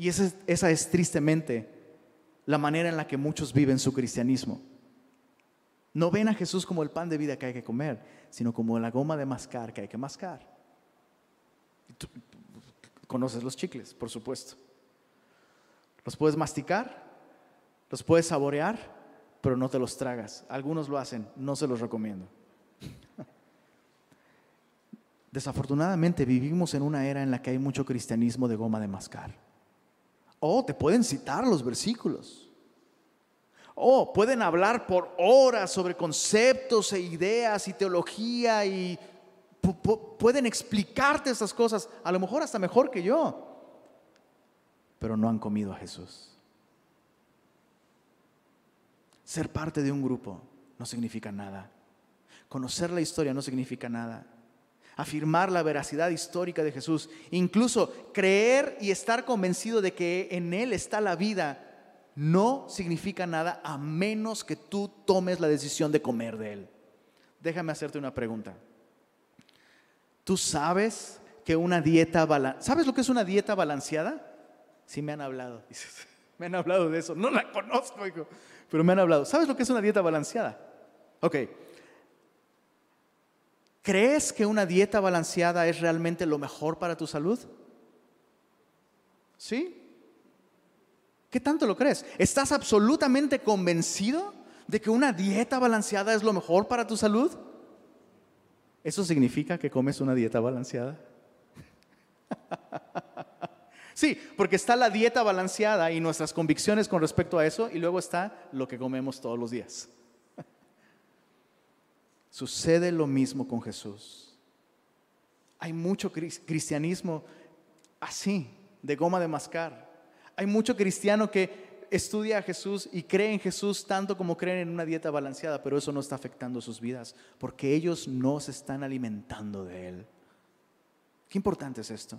Y esa, es tristemente la manera en la que muchos viven su cristianismo. No ven a Jesús como el pan de vida que hay que comer, sino como la goma de mascar que hay que mascar. conoces los chicles, por supuesto. Los puedes masticar, los puedes saborear, pero no te los tragas. Algunos lo hacen, no se los recomiendo. Desafortunadamente vivimos en una era en la que hay mucho cristianismo de goma de mascar. O te pueden citar los versículos. Oh, pueden hablar por horas sobre conceptos e ideas y teología y pueden explicarte esas cosas, a lo mejor hasta mejor que yo, pero no han comido a Jesús. Ser parte de un grupo no significa nada. Conocer la historia no significa nada. Afirmar la veracidad histórica de Jesús, incluso creer y estar convencido de que en Él está la vida, no significa nada a menos que tú tomes la decisión de comer de él. Déjame hacerte una pregunta. ¿Tú sabes que una dieta balanceada, ¿sabes lo que es una dieta balanceada? Sí me han hablado. Me han hablado de eso. No la conozco, hijo, pero me han hablado. ¿Sabes lo que es una dieta balanceada? Ok. ¿Crees que una dieta balanceada es realmente lo mejor para tu salud? ¿Sí? ¿Qué tanto lo crees? ¿Estás absolutamente convencido de que una dieta balanceada es lo mejor para tu salud? ¿Eso significa que comes una dieta balanceada? sí, porque está la dieta balanceada y nuestras convicciones con respecto a eso y luego está lo que comemos todos los días. Sucede lo mismo con Jesús. Hay mucho cristianismo así, de goma de mascar hay mucho cristiano que estudia a Jesús y cree en Jesús tanto como creen en una dieta balanceada, pero eso no está afectando sus vidas porque ellos no se están alimentando de Él. Qué importante es esto.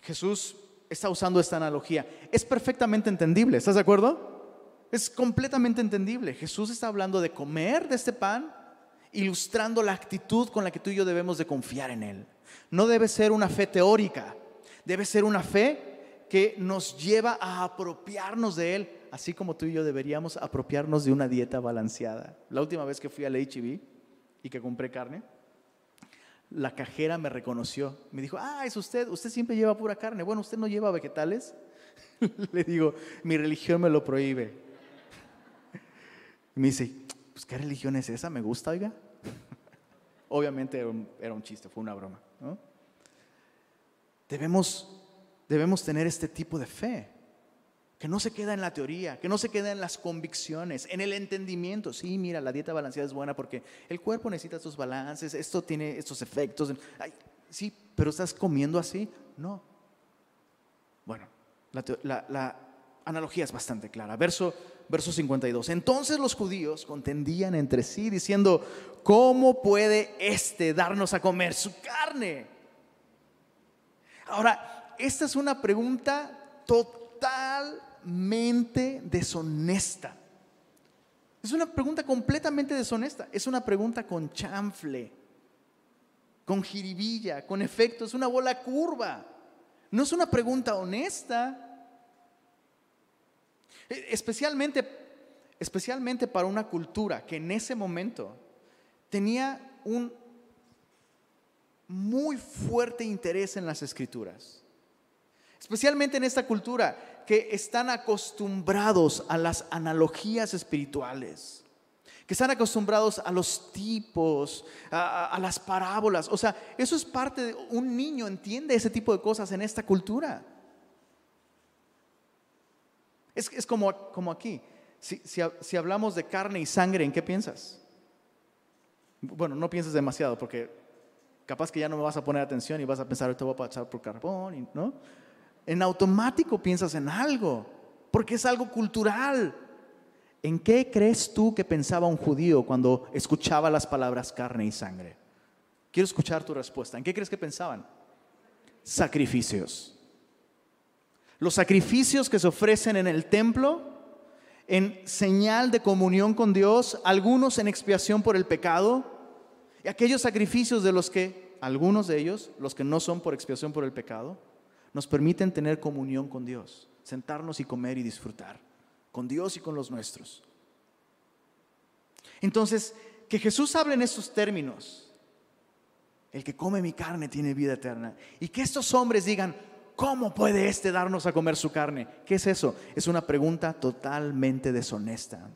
Jesús está usando esta analogía. Es perfectamente entendible, ¿estás de acuerdo? Es completamente entendible. Jesús está hablando de comer de este pan, ilustrando la actitud con la que tú y yo debemos de confiar en Él. No debe ser una fe teórica, debe ser una fe que nos lleva a apropiarnos de Él, así como tú y yo deberíamos apropiarnos de una dieta balanceada. La última vez que fui al HB y que compré carne, la cajera me reconoció. Me dijo, ah, es usted, usted siempre lleva pura carne. Bueno, usted no lleva vegetales. Le digo, mi religión me lo prohíbe. Me dice, pues ¿qué religión es esa? ¿Me gusta, oiga? Obviamente era un, chiste, fue una broma. Debemos, debemos tener este tipo de fe, que no se queda en la teoría, que no se queda en las convicciones, en el entendimiento. Sí, mira, la dieta balanceada es buena porque el cuerpo necesita estos balances, esto tiene estos efectos. Ay, sí, pero ¿estás comiendo así? No. Bueno, la, la analogía es bastante clara. Verso verso 52. Entonces los judíos contendían entre sí diciendo, ¿cómo puede este darnos a comer su carne? Ahora, esta es una pregunta totalmente deshonesta. Es una pregunta completamente deshonesta. Es una pregunta con chanfle, con jiribilla, con efecto. Es una bola curva. No es una pregunta honesta. E, especialmente, especialmente para una cultura que en ese momento tenía un muy fuerte interés en las escrituras. Especialmente en esta cultura que están acostumbrados a las analogías espirituales, que están acostumbrados a los tipos, a, las parábolas. O sea, eso es parte de un niño entiende ese tipo de cosas en esta cultura. Es, como, aquí. Si, hablamos de carne y sangre, ¿en qué piensas? Bueno, no pienses demasiado porque capaz que ya no me vas a poner atención y vas a pensar, te voy a pasar por carbón, ¿no? En automático piensas en algo, porque es algo cultural. ¿En qué crees tú que pensaba un judío cuando escuchaba las palabras carne y sangre? Quiero escuchar tu respuesta. ¿En qué crees que pensaban? Sacrificios. Los sacrificios que se ofrecen en el templo en señal de comunión con Dios, algunos en expiación por el pecado, y aquellos sacrificios de los que, algunos de ellos, los que no son por expiación por el pecado, nos permiten tener comunión con Dios, sentarnos y comer y disfrutar, con Dios y con los nuestros. Entonces, que Jesús hable en estos términos, el que come mi carne tiene vida eterna, y que estos hombres digan, ¿Cómo puede éste darnos a comer su carne? ¿Qué es eso? Es una pregunta totalmente deshonesta.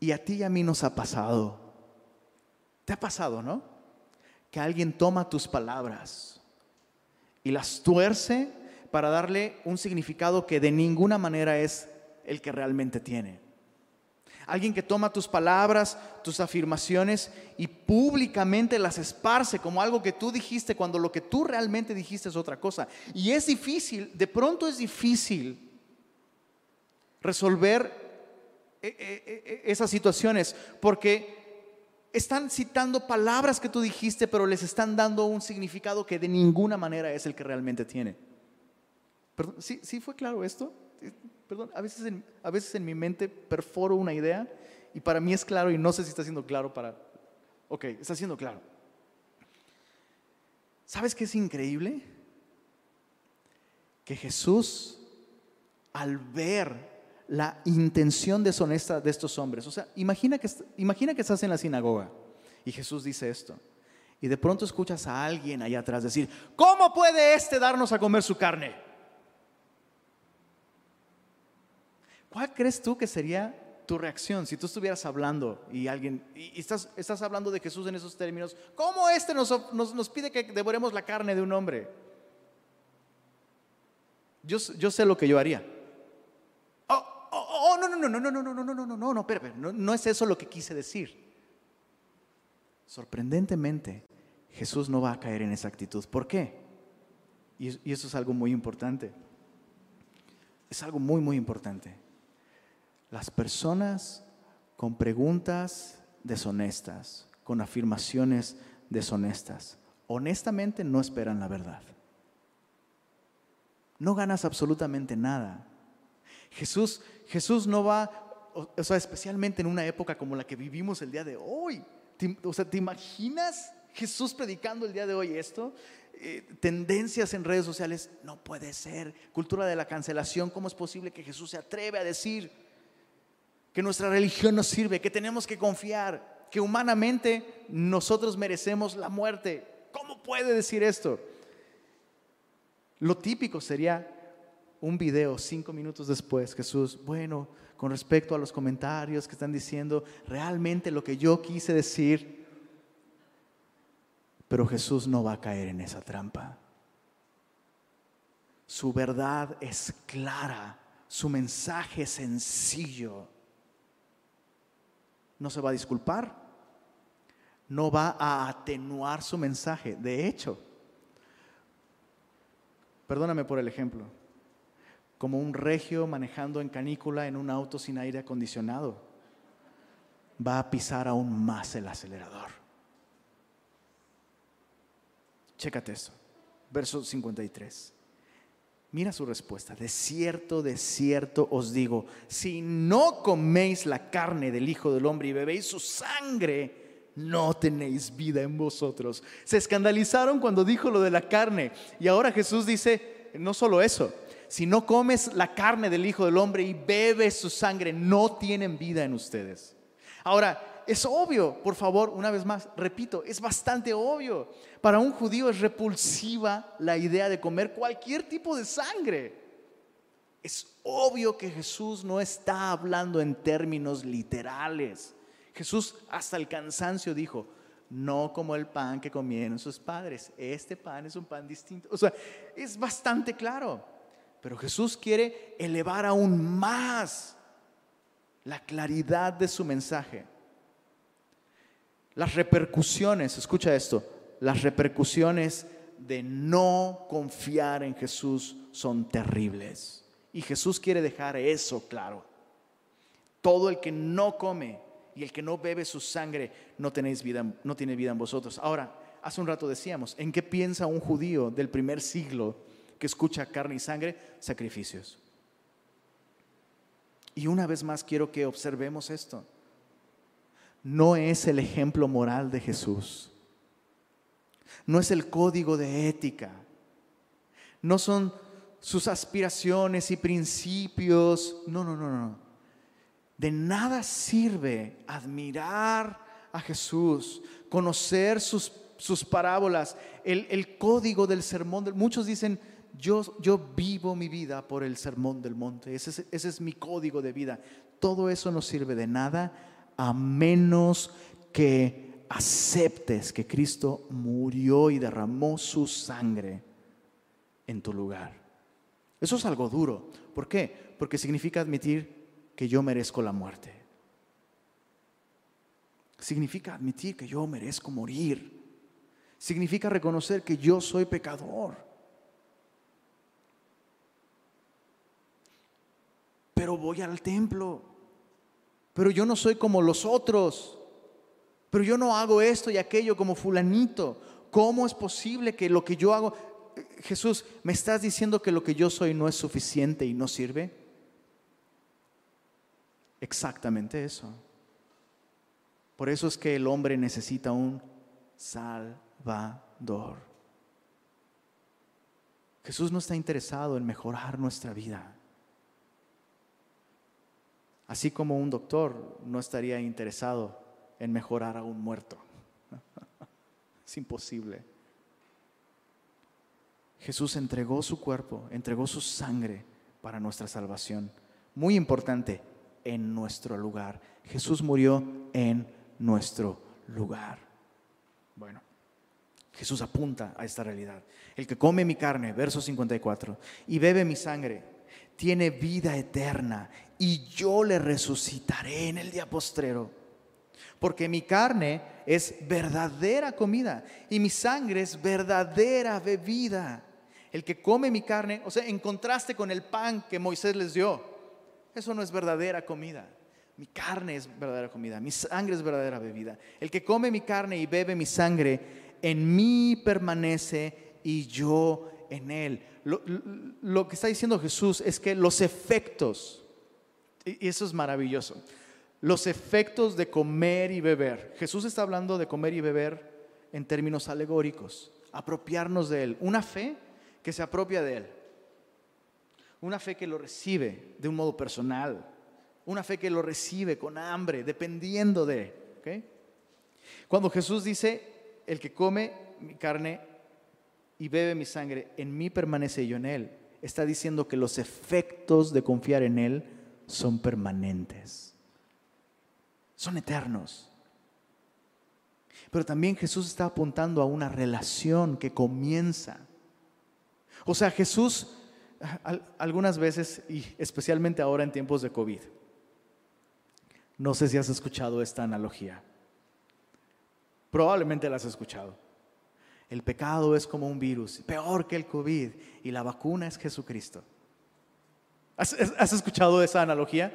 Y a ti y a mí nos ha pasado. ¿Te ha pasado, no? Que alguien toma tus palabras y las tuerce para darle un significado que de ninguna manera es el que realmente tiene. Alguien que toma tus palabras, tus afirmaciones y públicamente las esparce como algo que tú dijiste cuando lo que tú realmente dijiste es otra cosa. Y es difícil, de pronto es difícil resolver eh, eh, eh, esas situaciones porque están citando palabras que tú dijiste, pero les están dando un significado que de ninguna manera es el que realmente tiene. ¿sí, ¿sí fue claro esto? Perdón, a veces, en, a veces en mi mente perforo una idea y para mí es claro y no sé si está siendo claro para... Ok, está siendo claro. ¿Sabes qué es increíble? Que Jesús, al ver la intención deshonesta de estos hombres, o sea, imagina que, imagina que estás en la sinagoga y Jesús dice esto. Y de pronto escuchas a alguien allá atrás decir, ¿cómo puede este darnos a comer su carne? ¿Cuál crees tú que sería tu reacción si tú estuvieras hablando y alguien, y estás, estás hablando de Jesús en esos términos? ¿Cómo este nos, nos, nos pide que devoremos la carne de un hombre? Yo, yo sé lo que yo haría. Oh, oh, oh, no, no, no, no, no, no, no, no, no, no, no, no, espera, no, no es eso lo que quise decir. Sorprendentemente, Jesús no va a caer en esa actitud. ¿Por qué? Y, y eso es algo muy importante. Es algo muy, muy importante. Las personas con preguntas deshonestas, con afirmaciones deshonestas, honestamente no esperan la verdad. No ganas absolutamente nada. Jesús, Jesús no va, o, sea, especialmente en una época como la que vivimos el día de hoy. ¿Te- o sea, ¿te imaginas Jesús predicando el día de hoy esto? Eh, tendencias en redes sociales, no puede ser. Cultura de la cancelación, ¿cómo es posible que Jesús se atreve a decir que nuestra religión nos sirve, que tenemos que confiar, que humanamente nosotros merecemos la muerte? ¿Cómo puede decir esto? Lo típico sería un video cinco minutos después, Jesús, bueno, con respecto a los comentarios que están diciendo realmente lo que yo quise decir, pero Jesús no va a caer en esa trampa. Su verdad es clara, su mensaje es sencillo. No se va a disculpar, no va a atenuar su mensaje. De hecho, perdóname por el ejemplo, como un regio manejando en canícula en un auto sin aire acondicionado, va a pisar aún más el acelerador. Chécate esto, verso 53. Mira su respuesta. De cierto, de cierto os digo, si no coméis la carne del Hijo del Hombre y bebéis su sangre, no tenéis vida en vosotros. Se escandalizaron cuando dijo lo de la carne. Y ahora Jesús dice, no solo eso, si no comes la carne del Hijo del Hombre y bebes su sangre, no tienen vida en ustedes. Ahora, es obvio, por favor, una vez más, repito, es bastante obvio. Para un judío es repulsiva la idea de comer cualquier tipo de sangre. Es obvio que Jesús no está hablando en términos literales. Jesús hasta el cansancio dijo, no como el pan que comieron sus padres. Este pan es un pan distinto. O sea, es bastante claro. Pero Jesús quiere elevar aún más la claridad de su mensaje. Las repercusiones, escucha esto, las repercusiones de no confiar en Jesús son terribles. Y Jesús quiere dejar eso claro. Todo el que no come y el que no bebe su sangre no vida, no tiene vida en vosotros. Ahora, hace un rato decíamos, ¿en qué piensa un judío del primer siglo que escucha carne y sangre? Sacrificios. Y una vez más quiero que observemos esto. No es el ejemplo moral de Jesús. No es el código de ética. No son sus aspiraciones y principios. No, no, no, no. De nada sirve admirar a Jesús, conocer sus, sus parábolas, el, el código del sermón. muchos dicen, yo, yo vivo mi vida por el sermón del monte. Ese es, ese es mi código de vida. Todo eso no sirve de nada a menos que aceptes que Cristo murió y derramó su sangre en tu lugar. Eso es algo duro. ¿Por qué? Porque significa admitir que yo merezco la muerte. Significa admitir que yo merezco morir. Significa reconocer que yo soy pecador. Pero voy al templo. Pero yo no soy como los otros. Pero yo no hago esto y aquello como fulanito. ¿Cómo es posible que lo que yo hago... Jesús, ¿me estás diciendo que lo que yo soy no es suficiente y no sirve? Exactamente eso. Por eso es que el hombre necesita un salvador. Jesús no está interesado en mejorar nuestra vida. Así como un doctor no estaría interesado en mejorar a un muerto. Es imposible. Jesús entregó su cuerpo, entregó su sangre para nuestra salvación. Muy importante, en nuestro lugar. Jesús murió en nuestro lugar. Bueno, Jesús apunta a esta realidad. El que come mi carne, verso 54, y bebe mi sangre, tiene vida eterna, y yo le resucitaré en el día postrero. Porque mi carne es verdadera comida y mi sangre es verdadera bebida. El que come mi carne, o sea, en contraste con el pan que Moisés les dio, eso no es verdadera comida. Mi carne es verdadera comida, mi sangre es verdadera bebida. El que come mi carne y bebe mi sangre, en mí permanece y yo en Él. Lo, lo- lo que está diciendo Jesús es que los efectos, y eso es maravilloso, los efectos de comer y beber. Jesús está hablando de comer y beber en términos alegóricos, apropiarnos de Él. Una fe que se apropia de Él. Una fe que lo recibe de un modo personal. Una fe que lo recibe con hambre, dependiendo de. ¿ok? Cuando Jesús dice, el que come mi carne y bebe mi sangre, en mí permanece yo en él, está diciendo que los efectos de confiar en Él son permanentes, son eternos. Pero también Jesús está apuntando a una relación que comienza. O sea, Jesús al- algunas veces, y especialmente ahora en tiempos de COVID, no sé si has escuchado esta analogía. Probablemente la has escuchado. El pecado es como un virus, peor que el COVID, y la vacuna es Jesucristo. ¿Has, escuchado esa analogía?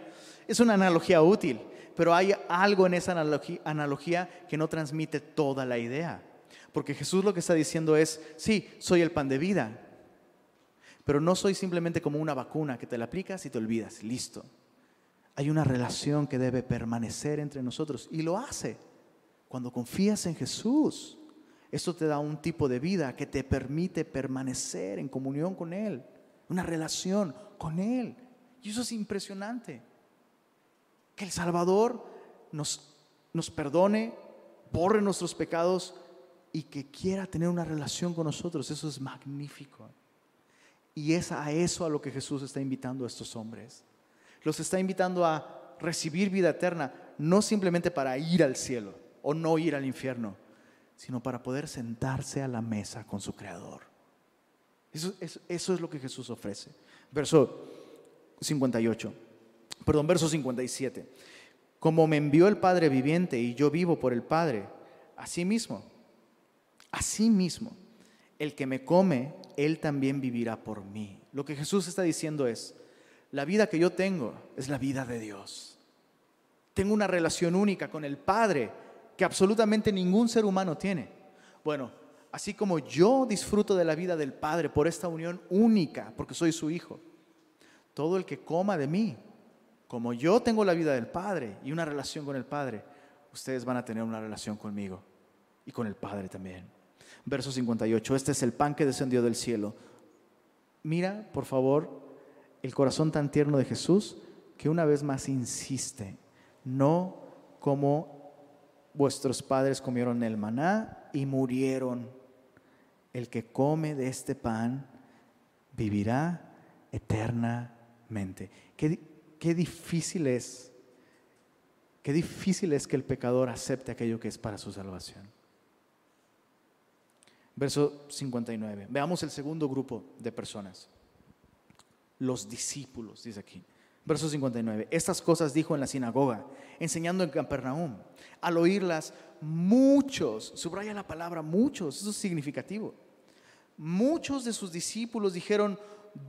Es una analogía útil, pero hay algo en esa analogía, analogía que no transmite toda la idea. Porque Jesús lo que está diciendo es, sí, soy el pan de vida, pero no soy simplemente como una vacuna que te la aplicas y te olvidas, listo. Hay una relación que debe permanecer entre nosotros y lo hace cuando confías en Jesús. Esto te da un tipo de vida que te permite permanecer en comunión con Él, una relación con Él. Y eso es impresionante. Que el Salvador nos, nos perdone, borre nuestros pecados y que quiera tener una relación con nosotros. Eso es magnífico. Y es a eso a lo que Jesús está invitando a estos hombres. Los está invitando a recibir vida eterna, no simplemente para ir al cielo o no ir al infierno, sino para poder sentarse a la mesa con su Creador. Eso, es lo que Jesús ofrece. Verso 58, perdón, verso 57. Como me envió el Padre viviente y yo vivo por el Padre, así mismo, así mismo, el que me come, él también vivirá por mí. Lo que Jesús está diciendo es, la vida que yo tengo es la vida de Dios. Tengo una relación única con el Padre que absolutamente ningún ser humano tiene. Bueno, así como yo disfruto de la vida del Padre por esta unión única, porque soy su hijo, todo el que coma de mí, como yo tengo la vida del Padre y una relación con el Padre, ustedes van a tener una relación conmigo y con el Padre también. Verso 58, este es el pan que descendió del cielo. Mira, por favor, el corazón tan tierno de Jesús que una vez más insiste, no como vuestros padres comieron el maná y murieron. El que come de este pan vivirá eternamente. Qué, qué difícil es, qué difícil es que el pecador acepte aquello que es para su salvación. Verso 59. Veamos el segundo grupo de personas. Los discípulos, dice aquí. Verso 59. Estas cosas dijo en la sinagoga, enseñando en Capernaum. Al oírlas, muchos, subraya la palabra muchos, eso es significativo. Muchos de sus discípulos dijeron,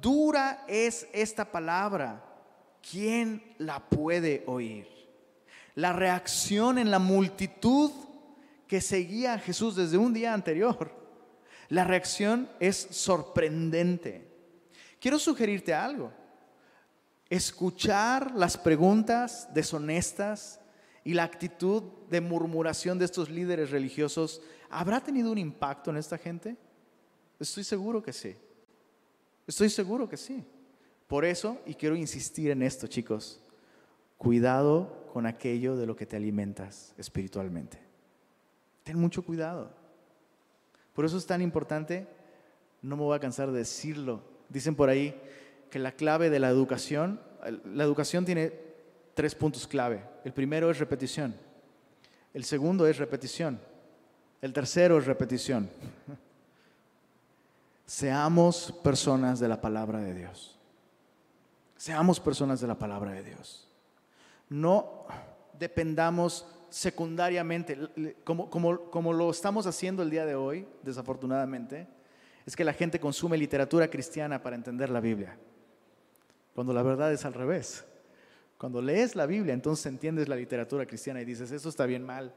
dura es esta palabra, ¿quién la puede oír? La reacción en la multitud que seguía a Jesús desde un día anterior. La reacción es sorprendente. Quiero sugerirte algo. Escuchar las preguntas deshonestas y la actitud de murmuración de estos líderes religiosos, ¿habrá tenido un impacto en esta gente? Estoy seguro que sí. Estoy seguro que sí. Por eso, y quiero insistir en esto, chicos, cuidado con aquello de lo que te alimentas espiritualmente. Ten mucho cuidado. Por eso es tan importante, no me voy a cansar de decirlo. Dicen por ahí que la clave de la educación, la educación tiene tres puntos clave. El primero es repetición. El segundo es repetición. El tercero es repetición. Seamos personas de la palabra de Dios. Seamos personas de la palabra de Dios. No dependamos secundariamente, como, como, como lo estamos haciendo el día de hoy, desafortunadamente, es que la gente consume literatura cristiana para entender la Biblia, cuando la verdad es al revés. Cuando lees la Biblia, entonces entiendes la literatura cristiana y dices, eso está bien mal.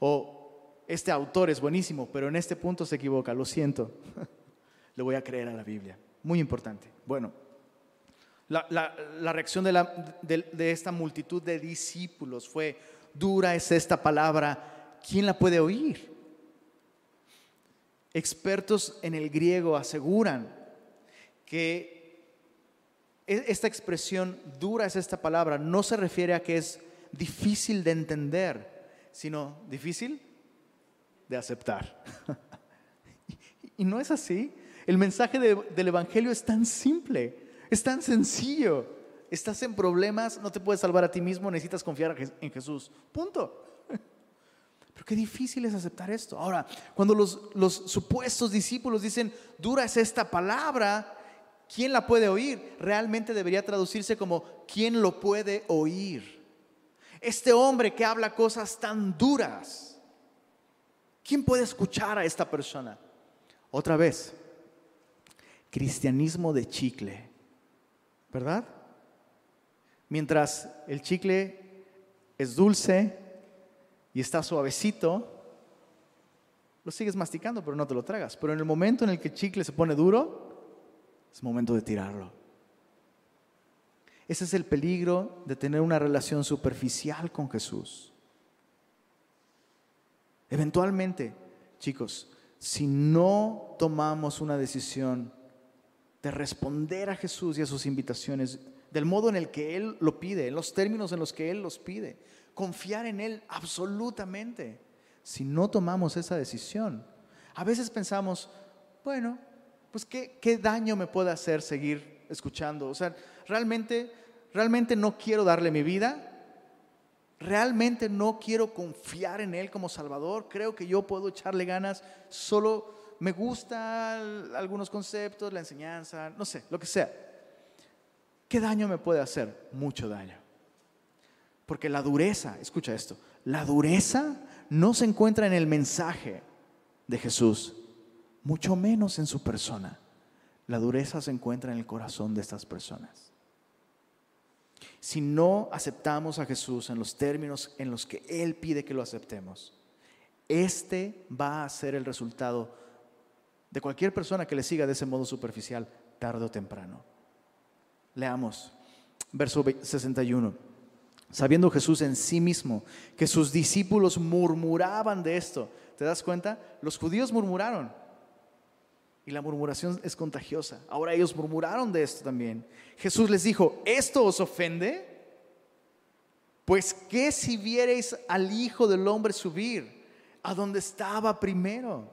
O este autor es buenísimo, pero en este punto se equivoca, lo siento. le voy a creer a la Biblia. Muy importante. Bueno, la, la- reacción de, la- de- esta multitud de discípulos fue, dura es esta palabra, ¿quién la puede oír? Expertos en el griego aseguran que esta expresión, dura es esta palabra, no se refiere a que es difícil de entender, sino difícil de aceptar. Y no es así. El mensaje de- del Evangelio es tan simple, es tan sencillo. Estás en problemas, no te puedes salvar a ti mismo, necesitas confiar en Jesús. Punto. Pero qué difícil es aceptar esto. Ahora, cuando los, los supuestos discípulos dicen, dura es esta palabra, ¿quién la puede oír? Realmente debería traducirse como, ¿quién lo puede oír? Este hombre que habla cosas tan duras, ¿quién puede escuchar a esta persona? Otra vez, cristianismo de chicle, ¿verdad? Mientras el chicle es dulce y está suavecito, lo sigues masticando, pero no te lo tragas. Pero en el momento en el que el chicle se pone duro, es momento de tirarlo. Ese es el peligro de tener una relación superficial con Jesús. Eventualmente, chicos, si no tomamos una decisión de responder a Jesús y a sus invitaciones del modo en el que Él lo pide, en los términos en los que Él los pide, confiar en Él absolutamente, si no tomamos esa decisión, a veces pensamos, bueno, pues qué, qué daño me puede hacer seguir escuchando. O sea, realmente, realmente no quiero darle mi vida, realmente no quiero confiar en Él como Salvador, creo que yo puedo echarle ganas, solo me gustan algunos conceptos, la enseñanza, no sé, lo que sea. ¿Qué daño me puede hacer? Mucho daño. Porque la dureza, escucha esto, la dureza no se encuentra en el mensaje de Jesús, mucho menos en su persona. La dureza se encuentra en el corazón de estas personas. Si no aceptamos a Jesús en los términos en los que Él pide que lo aceptemos, este va a ser el resultado de cualquier persona que le siga de ese modo superficial, tarde o temprano. Leamos, verso 61. Sabiendo Jesús en sí mismo que sus discípulos murmuraban de esto, ¿te das cuenta? Los judíos murmuraron. Y la murmuración es contagiosa. Ahora ellos murmuraron de esto también. Jesús les dijo, ¿esto os ofende? Pues qué si viereis al Hijo del Hombre subir a donde estaba primero.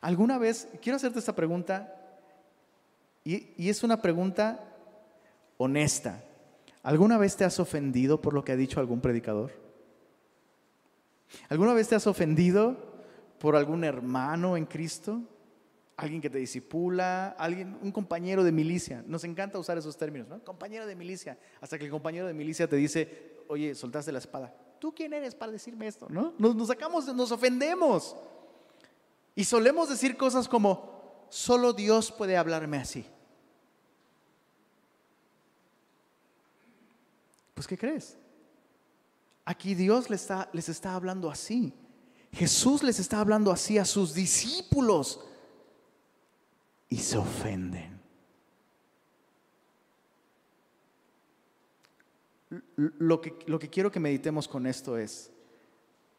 ¿Alguna vez, quiero hacerte esta pregunta, y, y es una pregunta honesta. ¿Alguna vez te has ofendido por lo que ha dicho algún predicador? ¿Alguna vez te has ofendido por algún hermano en Cristo? Alguien que te disipula, alguien, un compañero de milicia. Nos encanta usar esos términos, ¿no? Compañero de milicia. Hasta que el compañero de milicia te dice, oye, soltaste la espada. ¿Tú quién eres para decirme esto? ¿No? Nos, nos sacamos, nos ofendemos. Y solemos decir cosas como, solo Dios puede hablarme así. Pues, ¿qué crees? Aquí Dios les está, les está hablando así. Jesús les está hablando así a sus discípulos y se ofenden. Lo que, lo que quiero que meditemos con esto es,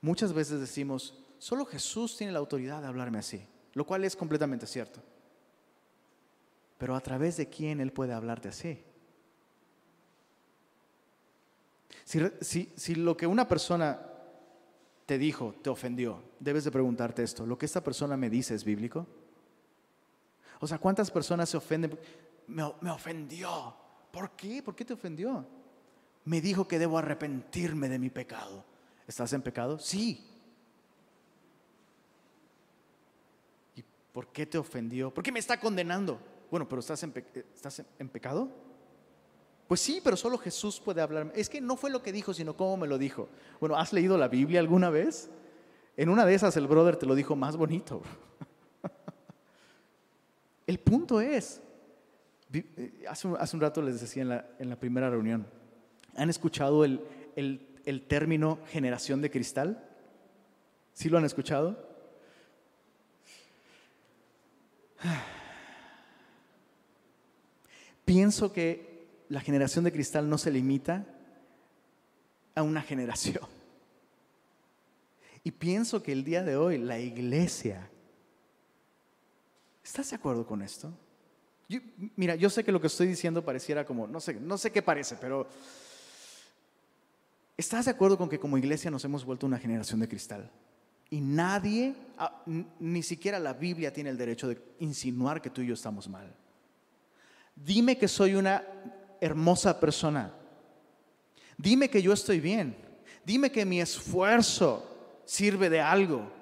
muchas veces decimos, solo Jesús tiene la autoridad de hablarme así, lo cual es completamente cierto. Pero a través de quién Él puede hablarte así. Si, si- si lo que una persona te dijo te ofendió, debes de preguntarte esto, ¿lo que esta persona me dice es bíblico? O sea, ¿cuántas personas se ofenden? Me, me ofendió. ¿Por qué? ¿Por qué te ofendió? Me dijo que debo arrepentirme de mi pecado. ¿Estás en pecado? Sí. ¿Y por qué te ofendió? ¿Por qué me está condenando? Bueno, pero ¿estás en, ¿estás en pecado? Pues sí, pero solo Jesús puede hablarme. Es que no fue lo que dijo, sino cómo me lo dijo. Bueno, ¿has leído la Biblia alguna vez? En una de esas el brother te lo dijo más bonito. El punto es, eh, hace un, hace un rato les decía en la, en la primera reunión, ¿han escuchado el, el- el término generación de cristal? ¿Sí lo han escuchado? Pienso que la generación de cristal no se limita a una generación. Y pienso que el día de hoy la iglesia, ¿estás de acuerdo con esto? Mira, yo sé que lo que estoy diciendo pareciera como, no sé, no sé qué parece, pero ¿estás de acuerdo con que como iglesia nos hemos vuelto una generación de cristal? Y nadie, ah, ni siquiera la Biblia tiene el derecho de insinuar que tú y yo estamos mal. Dime que soy una hermosa persona. Dime que yo estoy bien. Dime que mi esfuerzo sirve de algo.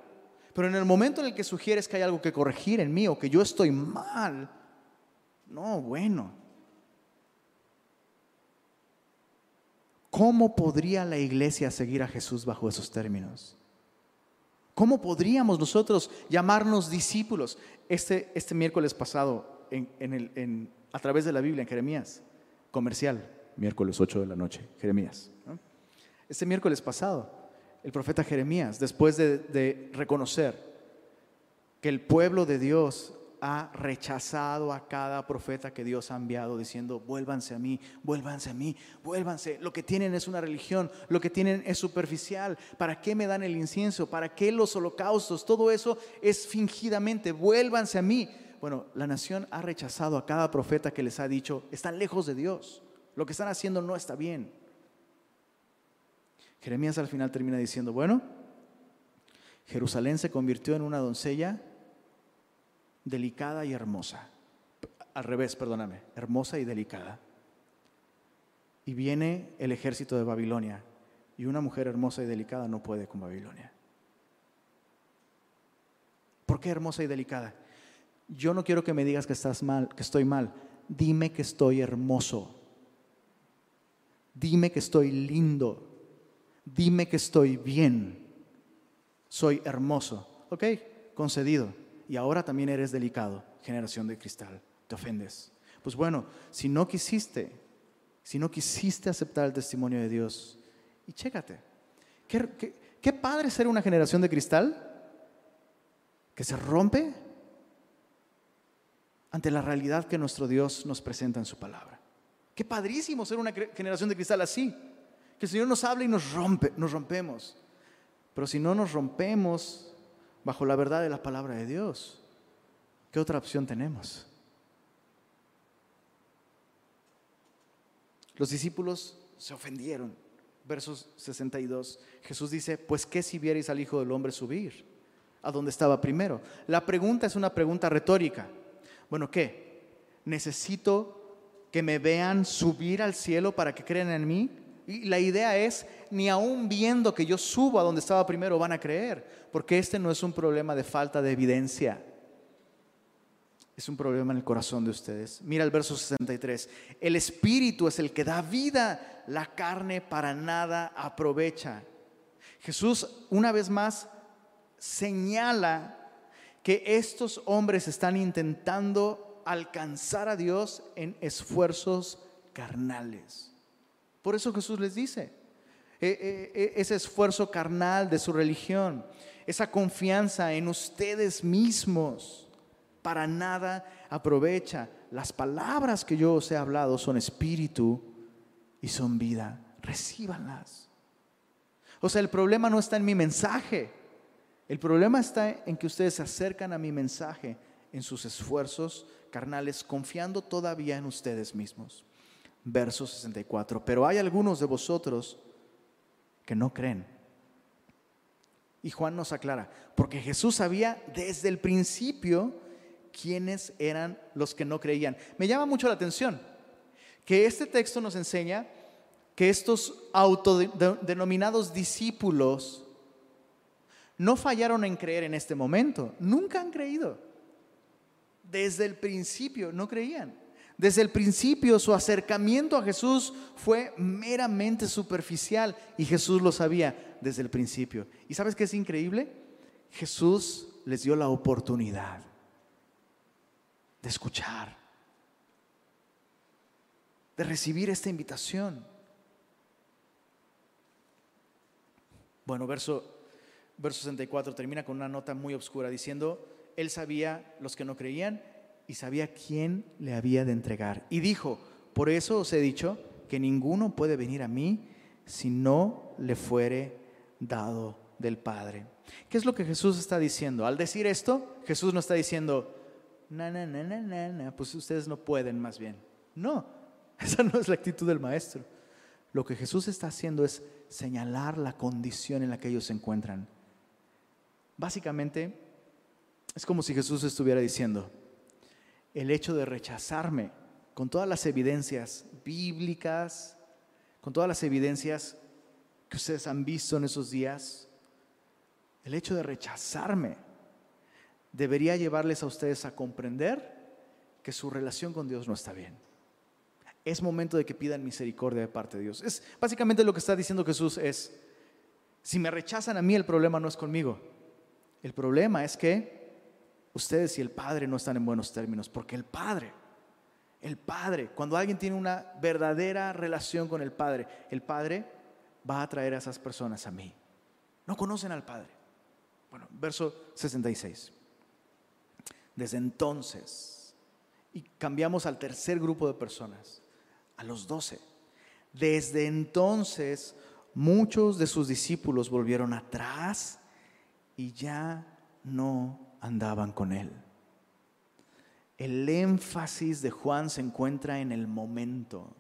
Pero en el momento en el que sugieres que hay algo que corregir en mí o que yo estoy mal, no, bueno. ¿Cómo podría la iglesia seguir a Jesús bajo esos términos? ¿Cómo podríamos nosotros llamarnos discípulos? Este, este miércoles pasado, en- en el- en- a través de la Biblia, en Jeremías, comercial, miércoles 8 de la noche, Jeremías. ¿no? Este miércoles pasado, el profeta Jeremías, después de, reconocer que el pueblo de Dios ha rechazado a cada profeta que Dios ha enviado diciendo, vuélvanse a mí, vuélvanse a mí, vuélvanse. Lo que tienen es una religión, lo que tienen es superficial. ¿Para qué me dan el incienso? ¿Para qué los holocaustos? Todo eso es fingidamente, vuélvanse a mí. Bueno, la nación ha rechazado a cada profeta que les ha dicho, están lejos de Dios, lo que están haciendo no está bien. Jeremías al final termina diciendo, bueno, Jerusalén se convirtió en una doncella delicada y hermosa. Al revés, perdóname, hermosa y delicada. Y viene el ejército de Babilonia y una mujer hermosa y delicada no puede con Babilonia. ¿Por qué hermosa y delicada? Yo no quiero que me digas que estás mal, que estoy mal. Dime que estoy hermoso. Dime que estoy lindo. Dime que estoy bien. Soy hermoso. Ok, concedido. Y ahora también eres delicado, generación de cristal. Te ofendes. Pues bueno, si no quisiste, si no quisiste aceptar el testimonio de Dios, y chécate. ¿Qué, qué, qué padre ser una generación de cristal que se rompe ante la realidad que nuestro Dios nos presenta en su palabra. Qué padrísimo ser una generación de cristal así. Que el Señor nos habla y nos rompe, nos rompemos. Pero si no nos rompemos bajo la verdad de la palabra de Dios, ¿qué otra opción tenemos? Los discípulos se ofendieron. Versos 62. Jesús dice, pues qué si vierais al Hijo del Hombre subir a donde estaba primero. La pregunta es una pregunta retórica. Bueno, ¿qué? ¿Necesito que me vean subir al cielo para que crean en mí? Y la idea es, ni aún viendo que yo subo a donde estaba primero van a creer, porque este no es un problema de falta de evidencia. Es un problema en el corazón de ustedes. Mira el verso 63. El espíritu es el que da vida, la carne para nada aprovecha. Jesús una vez más señala que estos hombres están intentando alcanzar a Dios en esfuerzos carnales. Por eso Jesús les dice, eh, eh, eh, ese esfuerzo carnal de su religión, esa confianza en ustedes mismos, para nada aprovecha. Las palabras que yo os he hablado son espíritu y son vida. Recíbanlas. O sea, el problema no está en mi mensaje. El problema está en que ustedes se acercan a mi mensaje en sus esfuerzos carnales, confiando todavía en ustedes mismos. Verso 64. Pero hay algunos de vosotros que no creen. Y Juan nos aclara, porque Jesús sabía desde el principio quiénes eran los que no creían. Me llama mucho la atención que este texto nos enseña que estos autodenominados discípulos no fallaron en creer en este momento, nunca han creído. Desde el principio no creían. Desde el principio su acercamiento a Jesús fue meramente superficial y Jesús lo sabía desde el principio. ¿Y sabes qué es increíble? Jesús les dio la oportunidad de escuchar, de recibir esta invitación. Bueno, verso, verso 64 termina con una nota muy oscura diciendo, él sabía los que no creían y sabía quién le había de entregar. Y dijo, por eso os he dicho que ninguno puede venir a mí si no le fuere dado del Padre. ¿Qué es lo que Jesús está diciendo? Al decir esto, Jesús no está diciendo, na, na, na, na, na, na, pues ustedes no pueden más bien. No, esa no es la actitud del maestro. Lo que Jesús está haciendo es señalar la condición en la que ellos se encuentran. Básicamente, es como si Jesús estuviera diciendo, el hecho de rechazarme con todas las evidencias bíblicas, con todas las evidencias que ustedes han visto en esos días, el hecho de rechazarme debería llevarles a ustedes a comprender que su relación con Dios no está bien. Es momento de que pidan misericordia de parte de Dios. Es básicamente lo que está diciendo Jesús es si me rechazan a mí el problema no es conmigo. El problema es que ustedes y el Padre no están en buenos términos, porque el Padre, el Padre, cuando alguien tiene una verdadera relación con el Padre, el Padre va a traer a esas personas a mí. No conocen al Padre. Bueno, verso 66. Desde entonces, y cambiamos al tercer grupo de personas, a los doce. Desde entonces, muchos de sus discípulos volvieron atrás y ya no andaban con él. El énfasis de Juan se encuentra en el momento.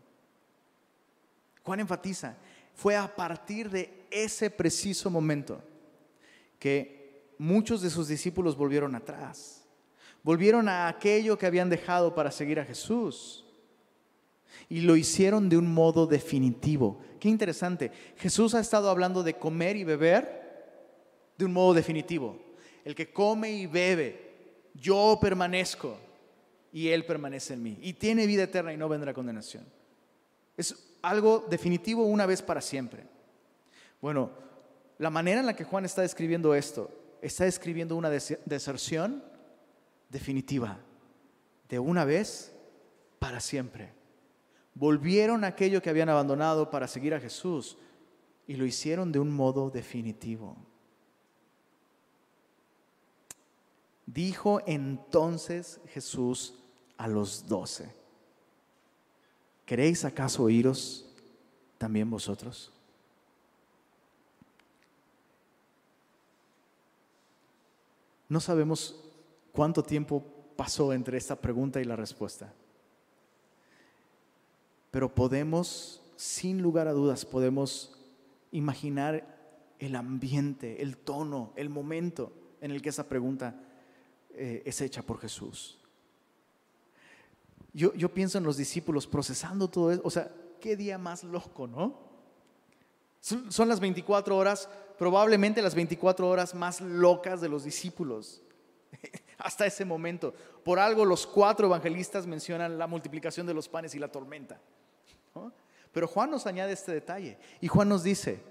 Juan enfatiza, fue a partir de ese preciso momento que muchos de sus discípulos volvieron atrás, volvieron a aquello que habían dejado para seguir a Jesús. Y lo hicieron de un modo definitivo. Qué interesante. Jesús ha estado hablando de comer y beber de un modo definitivo. El que come y bebe, yo permanezco y Él permanece en mí. Y tiene vida eterna y no vendrá condenación. Es algo definitivo una vez para siempre. Bueno, la manera en la que Juan está describiendo esto, está describiendo una deserción definitiva, de una vez para siempre. Volvieron a aquello que habían abandonado para seguir a Jesús y lo hicieron de un modo definitivo. Dijo entonces Jesús a los doce, ¿queréis acaso oíros también vosotros? No sabemos cuánto tiempo pasó entre esta pregunta y la respuesta. Pero podemos, sin lugar a dudas, podemos imaginar el ambiente, el tono, el momento en el que esa pregunta eh, es hecha por Jesús. Yo, yo pienso en los discípulos procesando todo eso. O sea, qué día más loco, ¿no? Son, las 24 horas, probablemente las 24 horas más locas de los discípulos hasta ese momento. Por algo los cuatro evangelistas mencionan la multiplicación de los panes y la tormenta. Pero Juan nos añade este detalle y Juan nos dice,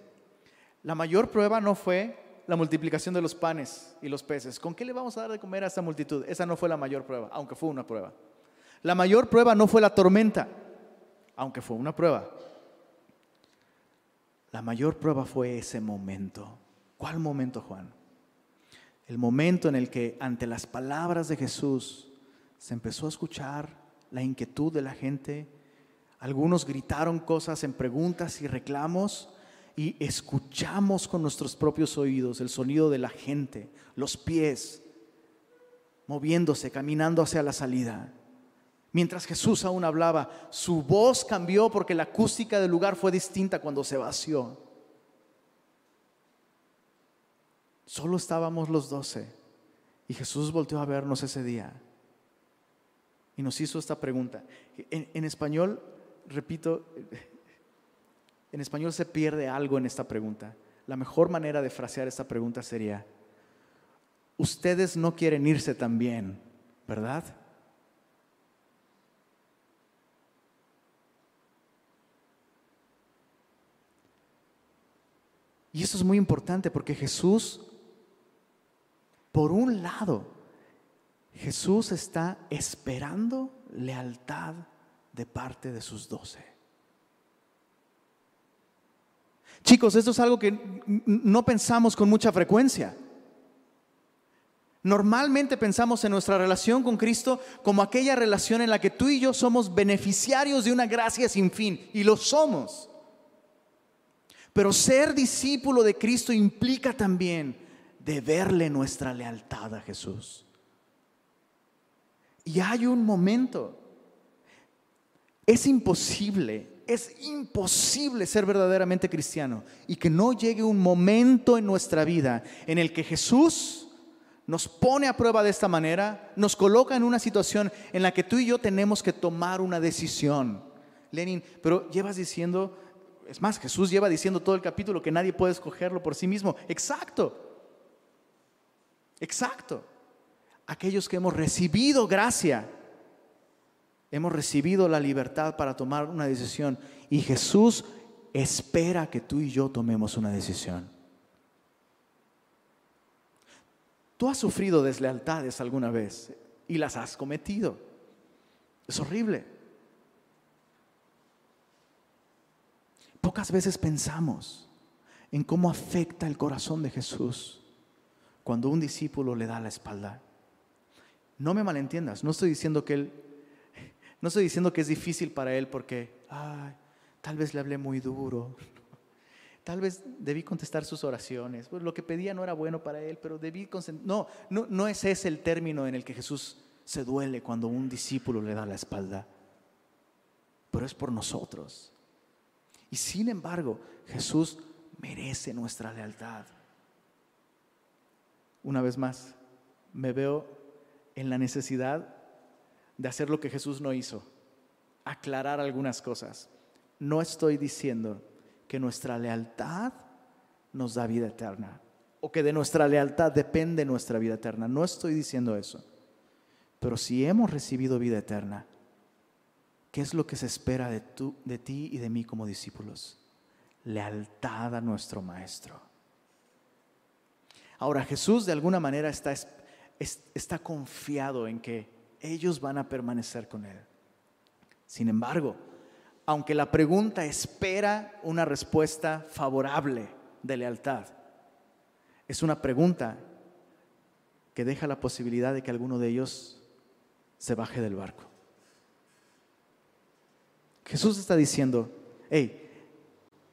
la mayor prueba no fue la multiplicación de los panes y los peces. ¿Con qué le vamos a dar de comer a esta multitud? Esa no fue la mayor prueba, aunque fue una prueba. La mayor prueba no fue la tormenta, aunque fue una prueba. La mayor prueba fue ese momento. ¿Cuál momento, Juan? El momento en el que ante las palabras de Jesús se empezó a escuchar la inquietud de la gente. Algunos gritaron cosas en preguntas y reclamos y escuchamos con nuestros propios oídos el sonido de la gente, los pies moviéndose, caminando hacia la salida. Mientras Jesús aún hablaba, su voz cambió porque la acústica del lugar fue distinta cuando se vació. Solo estábamos los doce y Jesús volteó a vernos ese día y nos hizo esta pregunta. En, en español, repito, en español se pierde algo en esta pregunta. La mejor manera de frasear esta pregunta sería, ustedes no quieren irse también, ¿verdad? Y eso es muy importante porque Jesús, por un lado, Jesús está esperando lealtad de parte de sus doce. Chicos, esto es algo que no pensamos con mucha frecuencia. Normalmente pensamos en nuestra relación con Cristo como aquella relación en la que tú y yo somos beneficiarios de una gracia sin fin, y lo somos. Pero ser discípulo de Cristo implica también deberle nuestra lealtad a Jesús. Y hay un momento, es imposible, es imposible ser verdaderamente cristiano y que no llegue un momento en nuestra vida en el que Jesús nos pone a prueba de esta manera, nos coloca en una situación en la que tú y yo tenemos que tomar una decisión. Lenin, pero llevas diciendo, es más, Jesús lleva diciendo todo el capítulo que nadie puede escogerlo por sí mismo. Exacto, exacto. Aquellos que hemos recibido gracia, hemos recibido la libertad para tomar una decisión y Jesús espera que tú y yo tomemos una decisión. Tú has sufrido deslealtades alguna vez y las has cometido. Es horrible. Pocas veces pensamos en cómo afecta el corazón de Jesús cuando un discípulo le da la espalda. No me malentiendas, no estoy diciendo que él, no estoy diciendo que es difícil para él porque, ay, tal vez le hablé muy duro, Tal vez debí contestar sus oraciones. Pues lo que pedía no era bueno para él, pero debí no, no, no es ese el término en el que Jesús se duele cuando un discípulo le da la espalda. Pero es por nosotros. Y sin embargo, Jesús merece nuestra lealtad. Una vez más, me veo en la necesidad de hacer lo que Jesús no hizo, aclarar algunas cosas. No estoy diciendo que nuestra lealtad nos da vida eterna o que de nuestra lealtad depende nuestra vida eterna. No estoy diciendo eso. Pero si hemos recibido vida eterna, ¿qué es lo que se espera de, de ti y de mí como discípulos? Lealtad a nuestro Maestro. Ahora Jesús de alguna manera está, está confiado en que ellos van a permanecer con Él. Sin embargo, aunque la pregunta espera una respuesta favorable de lealtad. Es una pregunta que deja la posibilidad de que alguno de ellos se baje del barco. Jesús está diciendo, hey,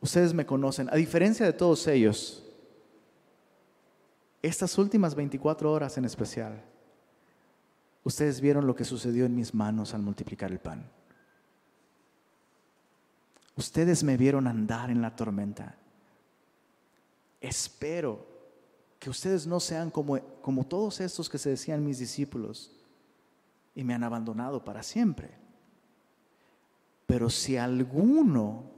ustedes me conocen, a diferencia de todos ellos, estas últimas 24 horas en especial, ustedes vieron lo que sucedió en mis manos al multiplicar el pan. Ustedes me vieron andar en la tormenta. Espero que ustedes no sean como, como todos estos que se decían mis discípulos y me han abandonado para siempre. Pero si alguno,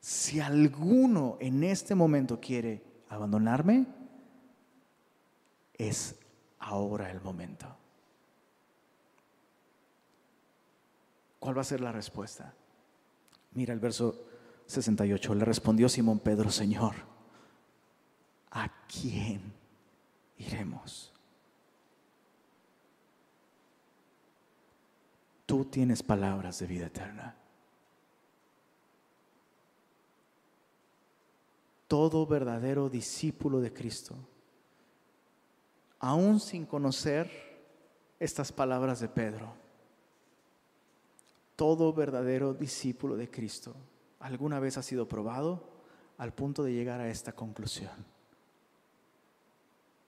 si alguno en este momento quiere abandonarme, es ahora el momento. ¿Cuál va a ser la respuesta? Mira el verso 68. Le respondió Simón Pedro, Señor, ¿a quién iremos? Tú tienes palabras de vida eterna. Todo verdadero discípulo de Cristo, aún sin conocer estas palabras de Pedro, todo verdadero discípulo de Cristo alguna vez ha sido probado al punto de llegar a esta conclusión.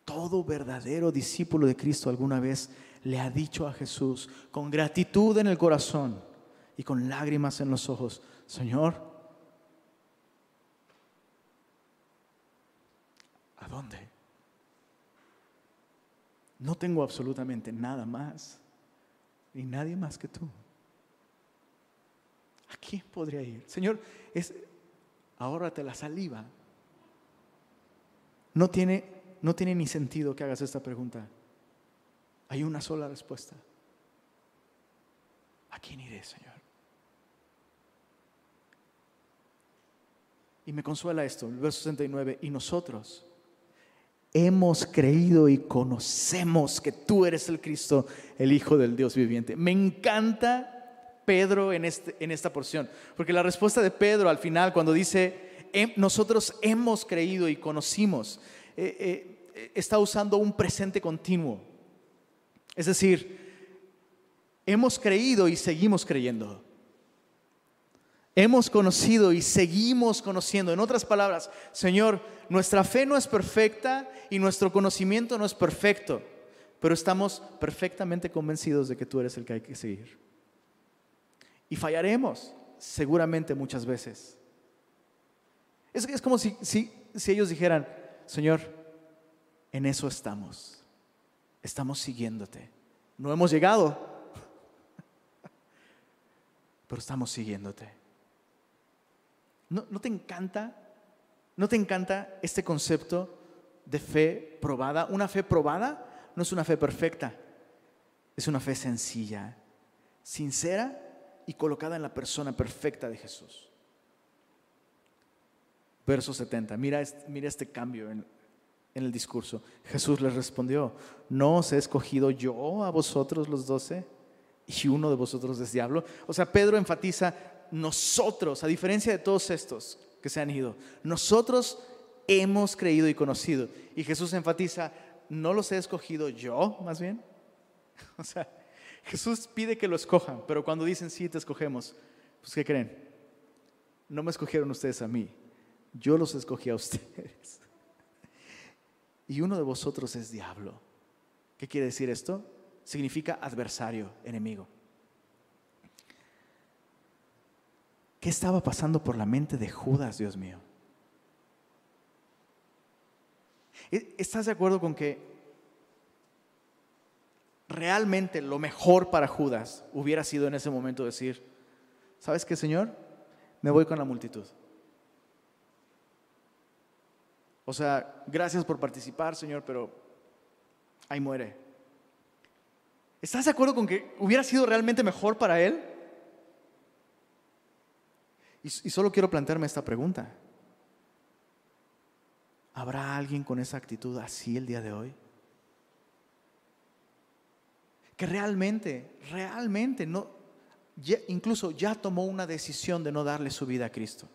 Todo verdadero discípulo de Cristo alguna vez le ha dicho a Jesús con gratitud en el corazón y con lágrimas en los ojos, Señor, ¿a dónde? No tengo absolutamente nada más, ni nadie más que tú. ¿A quién podría ir? Señor, es, ahórrate la saliva. No tiene, no tiene ni sentido que hagas esta pregunta. Hay una sola respuesta. ¿A quién iré, Señor? Y me consuela esto, el verso 69, y nosotros hemos creído y conocemos que tú eres el Cristo, el Hijo del Dios viviente. Me encanta Pedro en, este, en esta porción. Porque la respuesta de Pedro al final, cuando dice, nosotros hemos creído y conocimos, eh, eh, está usando un presente continuo. Es decir, hemos creído y seguimos creyendo. Hemos conocido y seguimos conociendo. En otras palabras, Señor, nuestra fe no es perfecta y nuestro conocimiento no es perfecto, pero estamos perfectamente convencidos de que tú eres el que hay que seguir. Y fallaremos, seguramente muchas veces. Es, es como si, si, si ellos dijeran, Señor, en eso estamos. Estamos siguiéndote. No hemos llegado, pero estamos siguiéndote. ¿No, ¿No, te encanta? ¿No te encanta este concepto de fe probada? Una fe probada no es una fe perfecta, es una fe sencilla, sincera y colocada en la persona perfecta de Jesús. Verso 70, mira, este, mira este cambio en, en el discurso. Jesús les respondió, ¿no os he escogido yo a vosotros los doce? Y uno de vosotros es diablo. O sea, Pedro enfatiza, nosotros, a diferencia de todos estos que se han ido, nosotros hemos creído y conocido. Y Jesús enfatiza, ¿no los he escogido yo, más bien? O sea, Jesús pide que lo escojan, pero cuando dicen sí, te escogemos, pues ¿qué creen? No me escogieron ustedes a mí, yo los escogí a ustedes. Y uno de vosotros es diablo. ¿Qué quiere decir esto? Significa adversario, enemigo. ¿Qué estaba pasando por la mente de Judas, Dios mío? ¿Estás de acuerdo con que realmente lo mejor para Judas hubiera sido en ese momento decir, ¿sabes qué, Señor? Me voy con la multitud. O sea, gracias por participar, Señor, pero ahí muere. ¿Estás de acuerdo con que hubiera sido realmente mejor para él? Y, y, solo quiero plantearme esta pregunta. ¿Habrá alguien con esa actitud así el día de hoy? Que realmente, realmente, no, incluso ya tomó una decisión de no darle su vida a Cristo.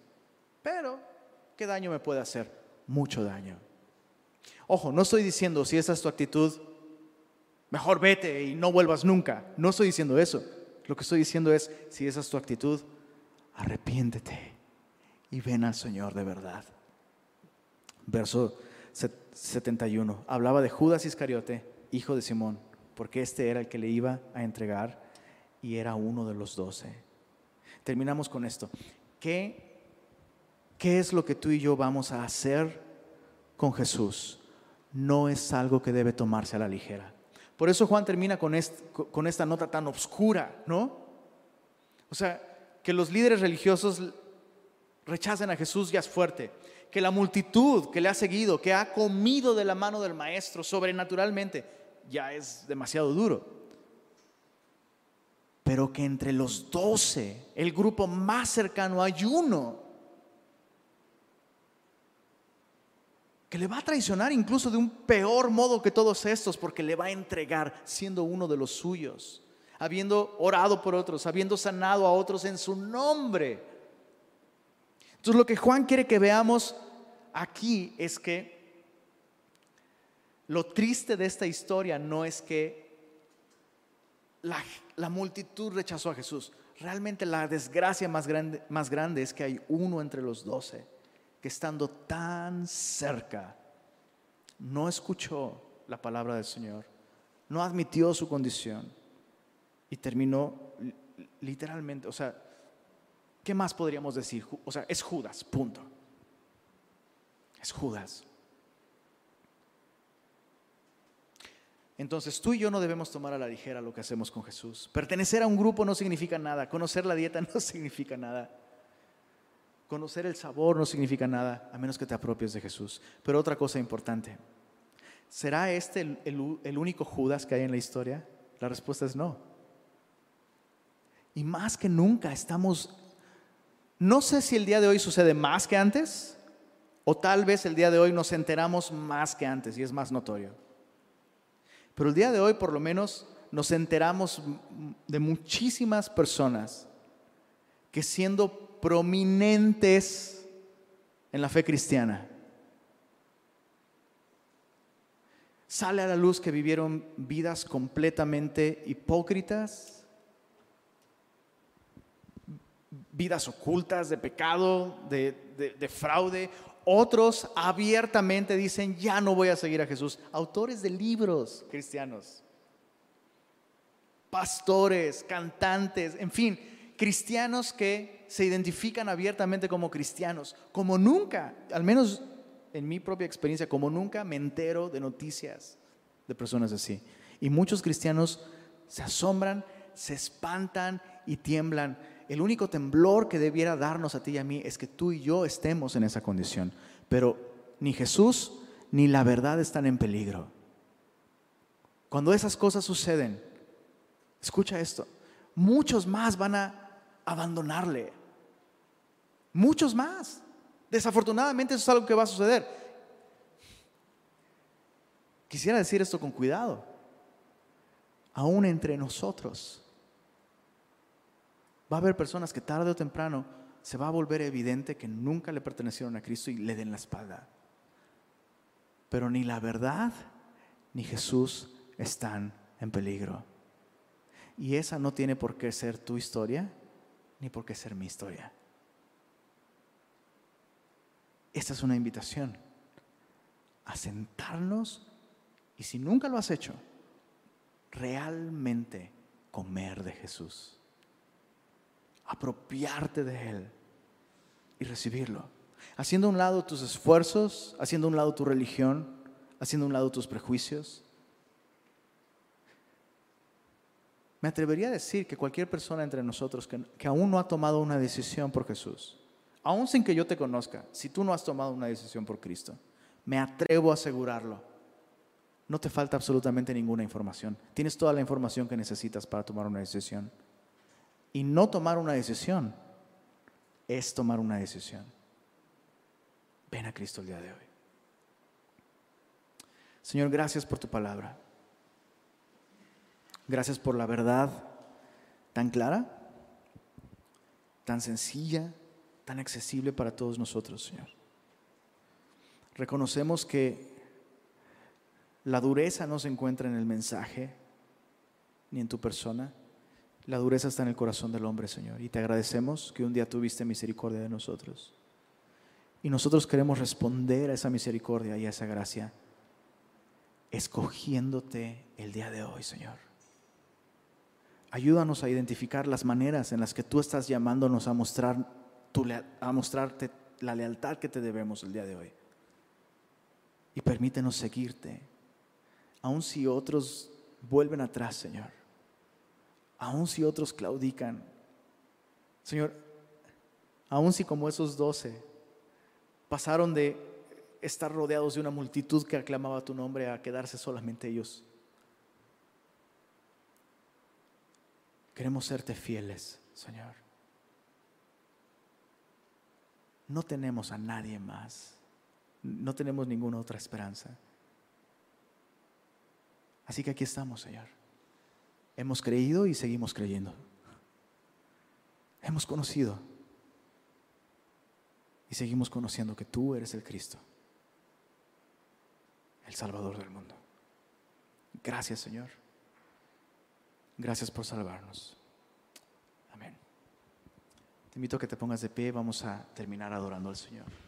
Pero, ¿qué daño me puede hacer? Mucho daño. Ojo, no estoy diciendo si esa es tu actitud, mejor vete y no vuelvas nunca. No estoy diciendo eso. Lo que estoy diciendo es, si esa es tu actitud, arrepiéntete y ven al Señor de verdad. Verso 71. Hablaba de Judas Iscariote, hijo de Simón, porque este era el que le iba a entregar y era uno de los doce. Terminamos con esto. ¿Qué, ¿Qué es lo que tú y yo vamos a hacer con Jesús? No es algo que debe tomarse a la ligera. Por eso Juan termina con, con esta nota tan oscura, ¿no? O sea, que los líderes religiosos rechacen a Jesús ya es fuerte. Que la multitud que le ha seguido, que ha comido de la mano del Maestro sobrenaturalmente, ya es demasiado duro. Pero que entre los doce, el grupo más cercano, hay uno que le va a traicionar incluso de un peor modo que todos estos, porque le va a entregar siendo uno de los suyos, habiendo orado por otros, habiendo sanado a otros en su nombre. Entonces lo que Juan quiere que veamos aquí es que lo triste de esta historia no es que la, multitud rechazó a Jesús. Realmente la desgracia más grande, más grande es que hay uno entre los doce que estando tan cerca no escuchó la palabra del Señor, no admitió su condición y terminó literalmente, o sea, ¿qué más podríamos decir? O sea, es Judas, punto. Es Judas. Entonces tú y yo no debemos tomar a la ligera lo que hacemos con Jesús. Pertenecer a un grupo no significa nada, conocer la dieta no significa nada. Conocer el sabor no significa nada, a menos que te apropies de Jesús. Pero otra cosa importante, ¿será este el, el, único Judas que hay en la historia? La respuesta es no. Y más que nunca estamos, no sé si el día de hoy sucede más que antes, o tal vez el día de hoy nos enteramos más que antes y es más notorio. Pero el día de hoy por lo menos nos enteramos de muchísimas personas que siendo prominentes en la fe cristiana, Sale a la luz que vivieron vidas completamente hipócritas, vidas ocultas de pecado, de, de- de fraude. Otros abiertamente dicen, ya no voy a seguir a Jesús. Autores de libros cristianos, pastores, cantantes, en fin, cristianos que se identifican abiertamente como cristianos, como nunca, al menos en mi propia experiencia, como nunca me entero de noticias de personas así. Y muchos cristianos se asombran, se espantan y tiemblan. El único temblor que debiera darnos a ti y a mí es que tú y yo estemos en esa condición. Pero ni Jesús ni la verdad están en peligro. Cuando esas cosas suceden, escucha esto, muchos más van a abandonarle. Muchos más. Desafortunadamente eso es algo que va a suceder. Quisiera decir esto con cuidado. Aún entre nosotros va a haber personas que tarde o temprano se va a volver evidente que nunca le pertenecieron a Cristo y le den la espalda. Pero ni la verdad ni Jesús están en peligro. Y esa no tiene por qué ser tu historia ni por qué ser mi historia. Esta es una invitación a sentarnos y si nunca lo has hecho, realmente comer de Jesús, apropiarte de Él y recibirlo, haciendo a un lado tus esfuerzos, haciendo a un lado tu religión, haciendo a un lado tus prejuicios. Me atrevería a decir que cualquier persona entre nosotros que, que aún no ha tomado una decisión por Jesús, aún sin que yo te conozca, si tú no has tomado una decisión por Cristo, me atrevo a asegurarlo. No te falta absolutamente ninguna información. Tienes toda la información que necesitas para tomar una decisión. Y no tomar una decisión es tomar una decisión. Ven a Cristo el día de hoy. Señor, gracias por tu palabra. Gracias por la verdad tan clara, tan sencilla, tan accesible para todos nosotros, Señor. Reconocemos que la dureza no se encuentra en el mensaje ni en tu persona. La dureza está en el corazón del hombre, Señor. Y te agradecemos que un día tuviste misericordia de nosotros. Y nosotros queremos responder a esa misericordia y a esa gracia, escogiéndote el día de hoy, Señor. Ayúdanos a identificar las maneras en las que tú estás llamándonos a, mostrar a mostrarte la lealtad que te debemos el día de hoy. Y permítenos seguirte, aun si otros vuelven atrás, Señor. Aun si otros claudican. Señor, aun si como esos doce pasaron de estar rodeados de una multitud que aclamaba tu nombre a quedarse solamente ellos. Queremos serte fieles, Señor. No tenemos a nadie más. No tenemos ninguna otra esperanza. Así que aquí estamos, Señor. Hemos creído y seguimos creyendo. Hemos conocido y seguimos conociendo que tú eres el Cristo, el Salvador del mundo. Gracias, Señor. Gracias por salvarnos. Amén. Te invito a que te pongas de pie. Vamos a terminar adorando al Señor.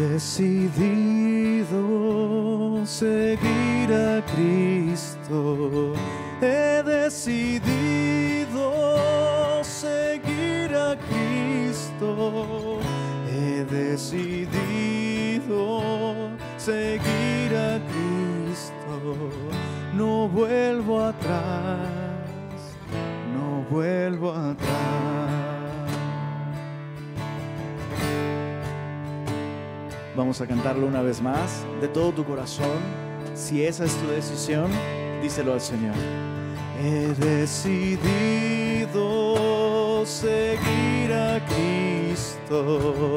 Decidido seguir Vamos a cantarlo una vez más, de todo tu corazón. Si esa es tu decisión, díselo al Señor. He decidido seguir a Cristo.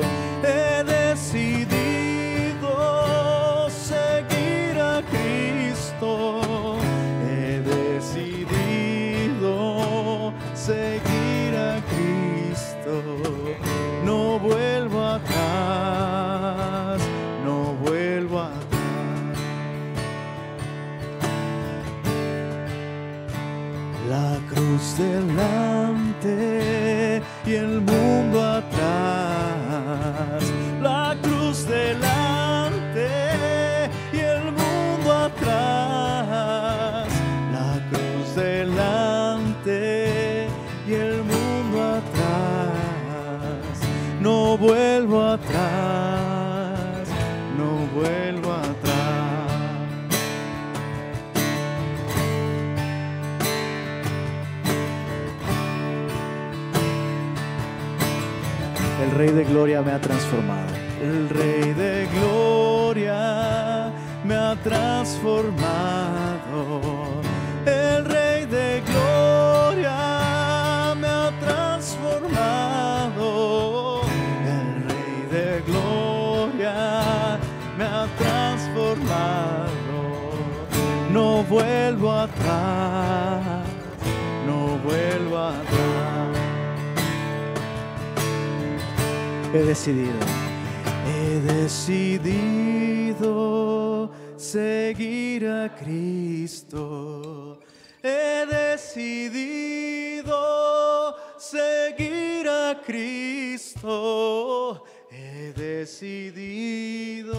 El Rey de Gloria me ha transformado. El Rey de Gloria me ha transformado. El Rey de Gloria me ha transformado. No vuelvo atrás, He decidido, he decidido seguir a Cristo. He decidido seguir a Cristo. He decidido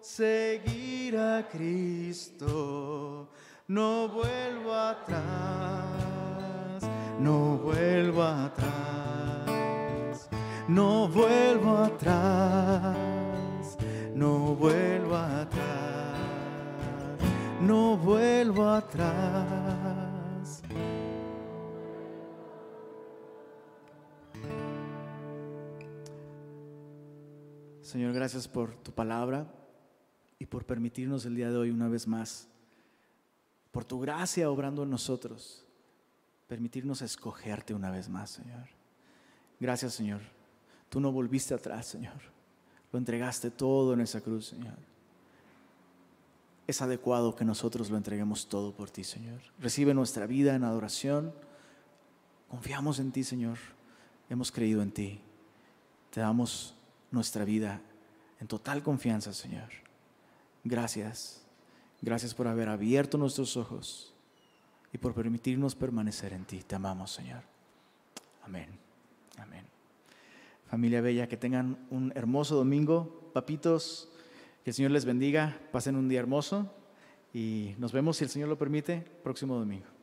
seguir a Cristo. No vuelvo atrás, no vuelvo atrás. No vuelvo atrás, no vuelvo atrás, no vuelvo atrás. Señor, gracias por tu palabra y por permitirnos el día de hoy una vez más, por tu gracia obrando en nosotros, permitirnos escogerte una vez más, Señor. Gracias, Señor. Tú no volviste atrás, Señor. Lo entregaste todo en esa cruz, Señor. Es adecuado que nosotros lo entreguemos todo por ti, Señor. Recibe nuestra vida en adoración. Confiamos en ti, Señor. Hemos creído en ti. Te damos nuestra vida en total confianza, Señor. Gracias. Gracias por haber abierto nuestros ojos y por permitirnos permanecer en ti. Te amamos, Señor. Amén. Amén. Familia Bella, que tengan un hermoso domingo. Papitos, que el Señor les bendiga. Pasen un día hermoso y nos vemos, si el Señor lo permite, próximo domingo.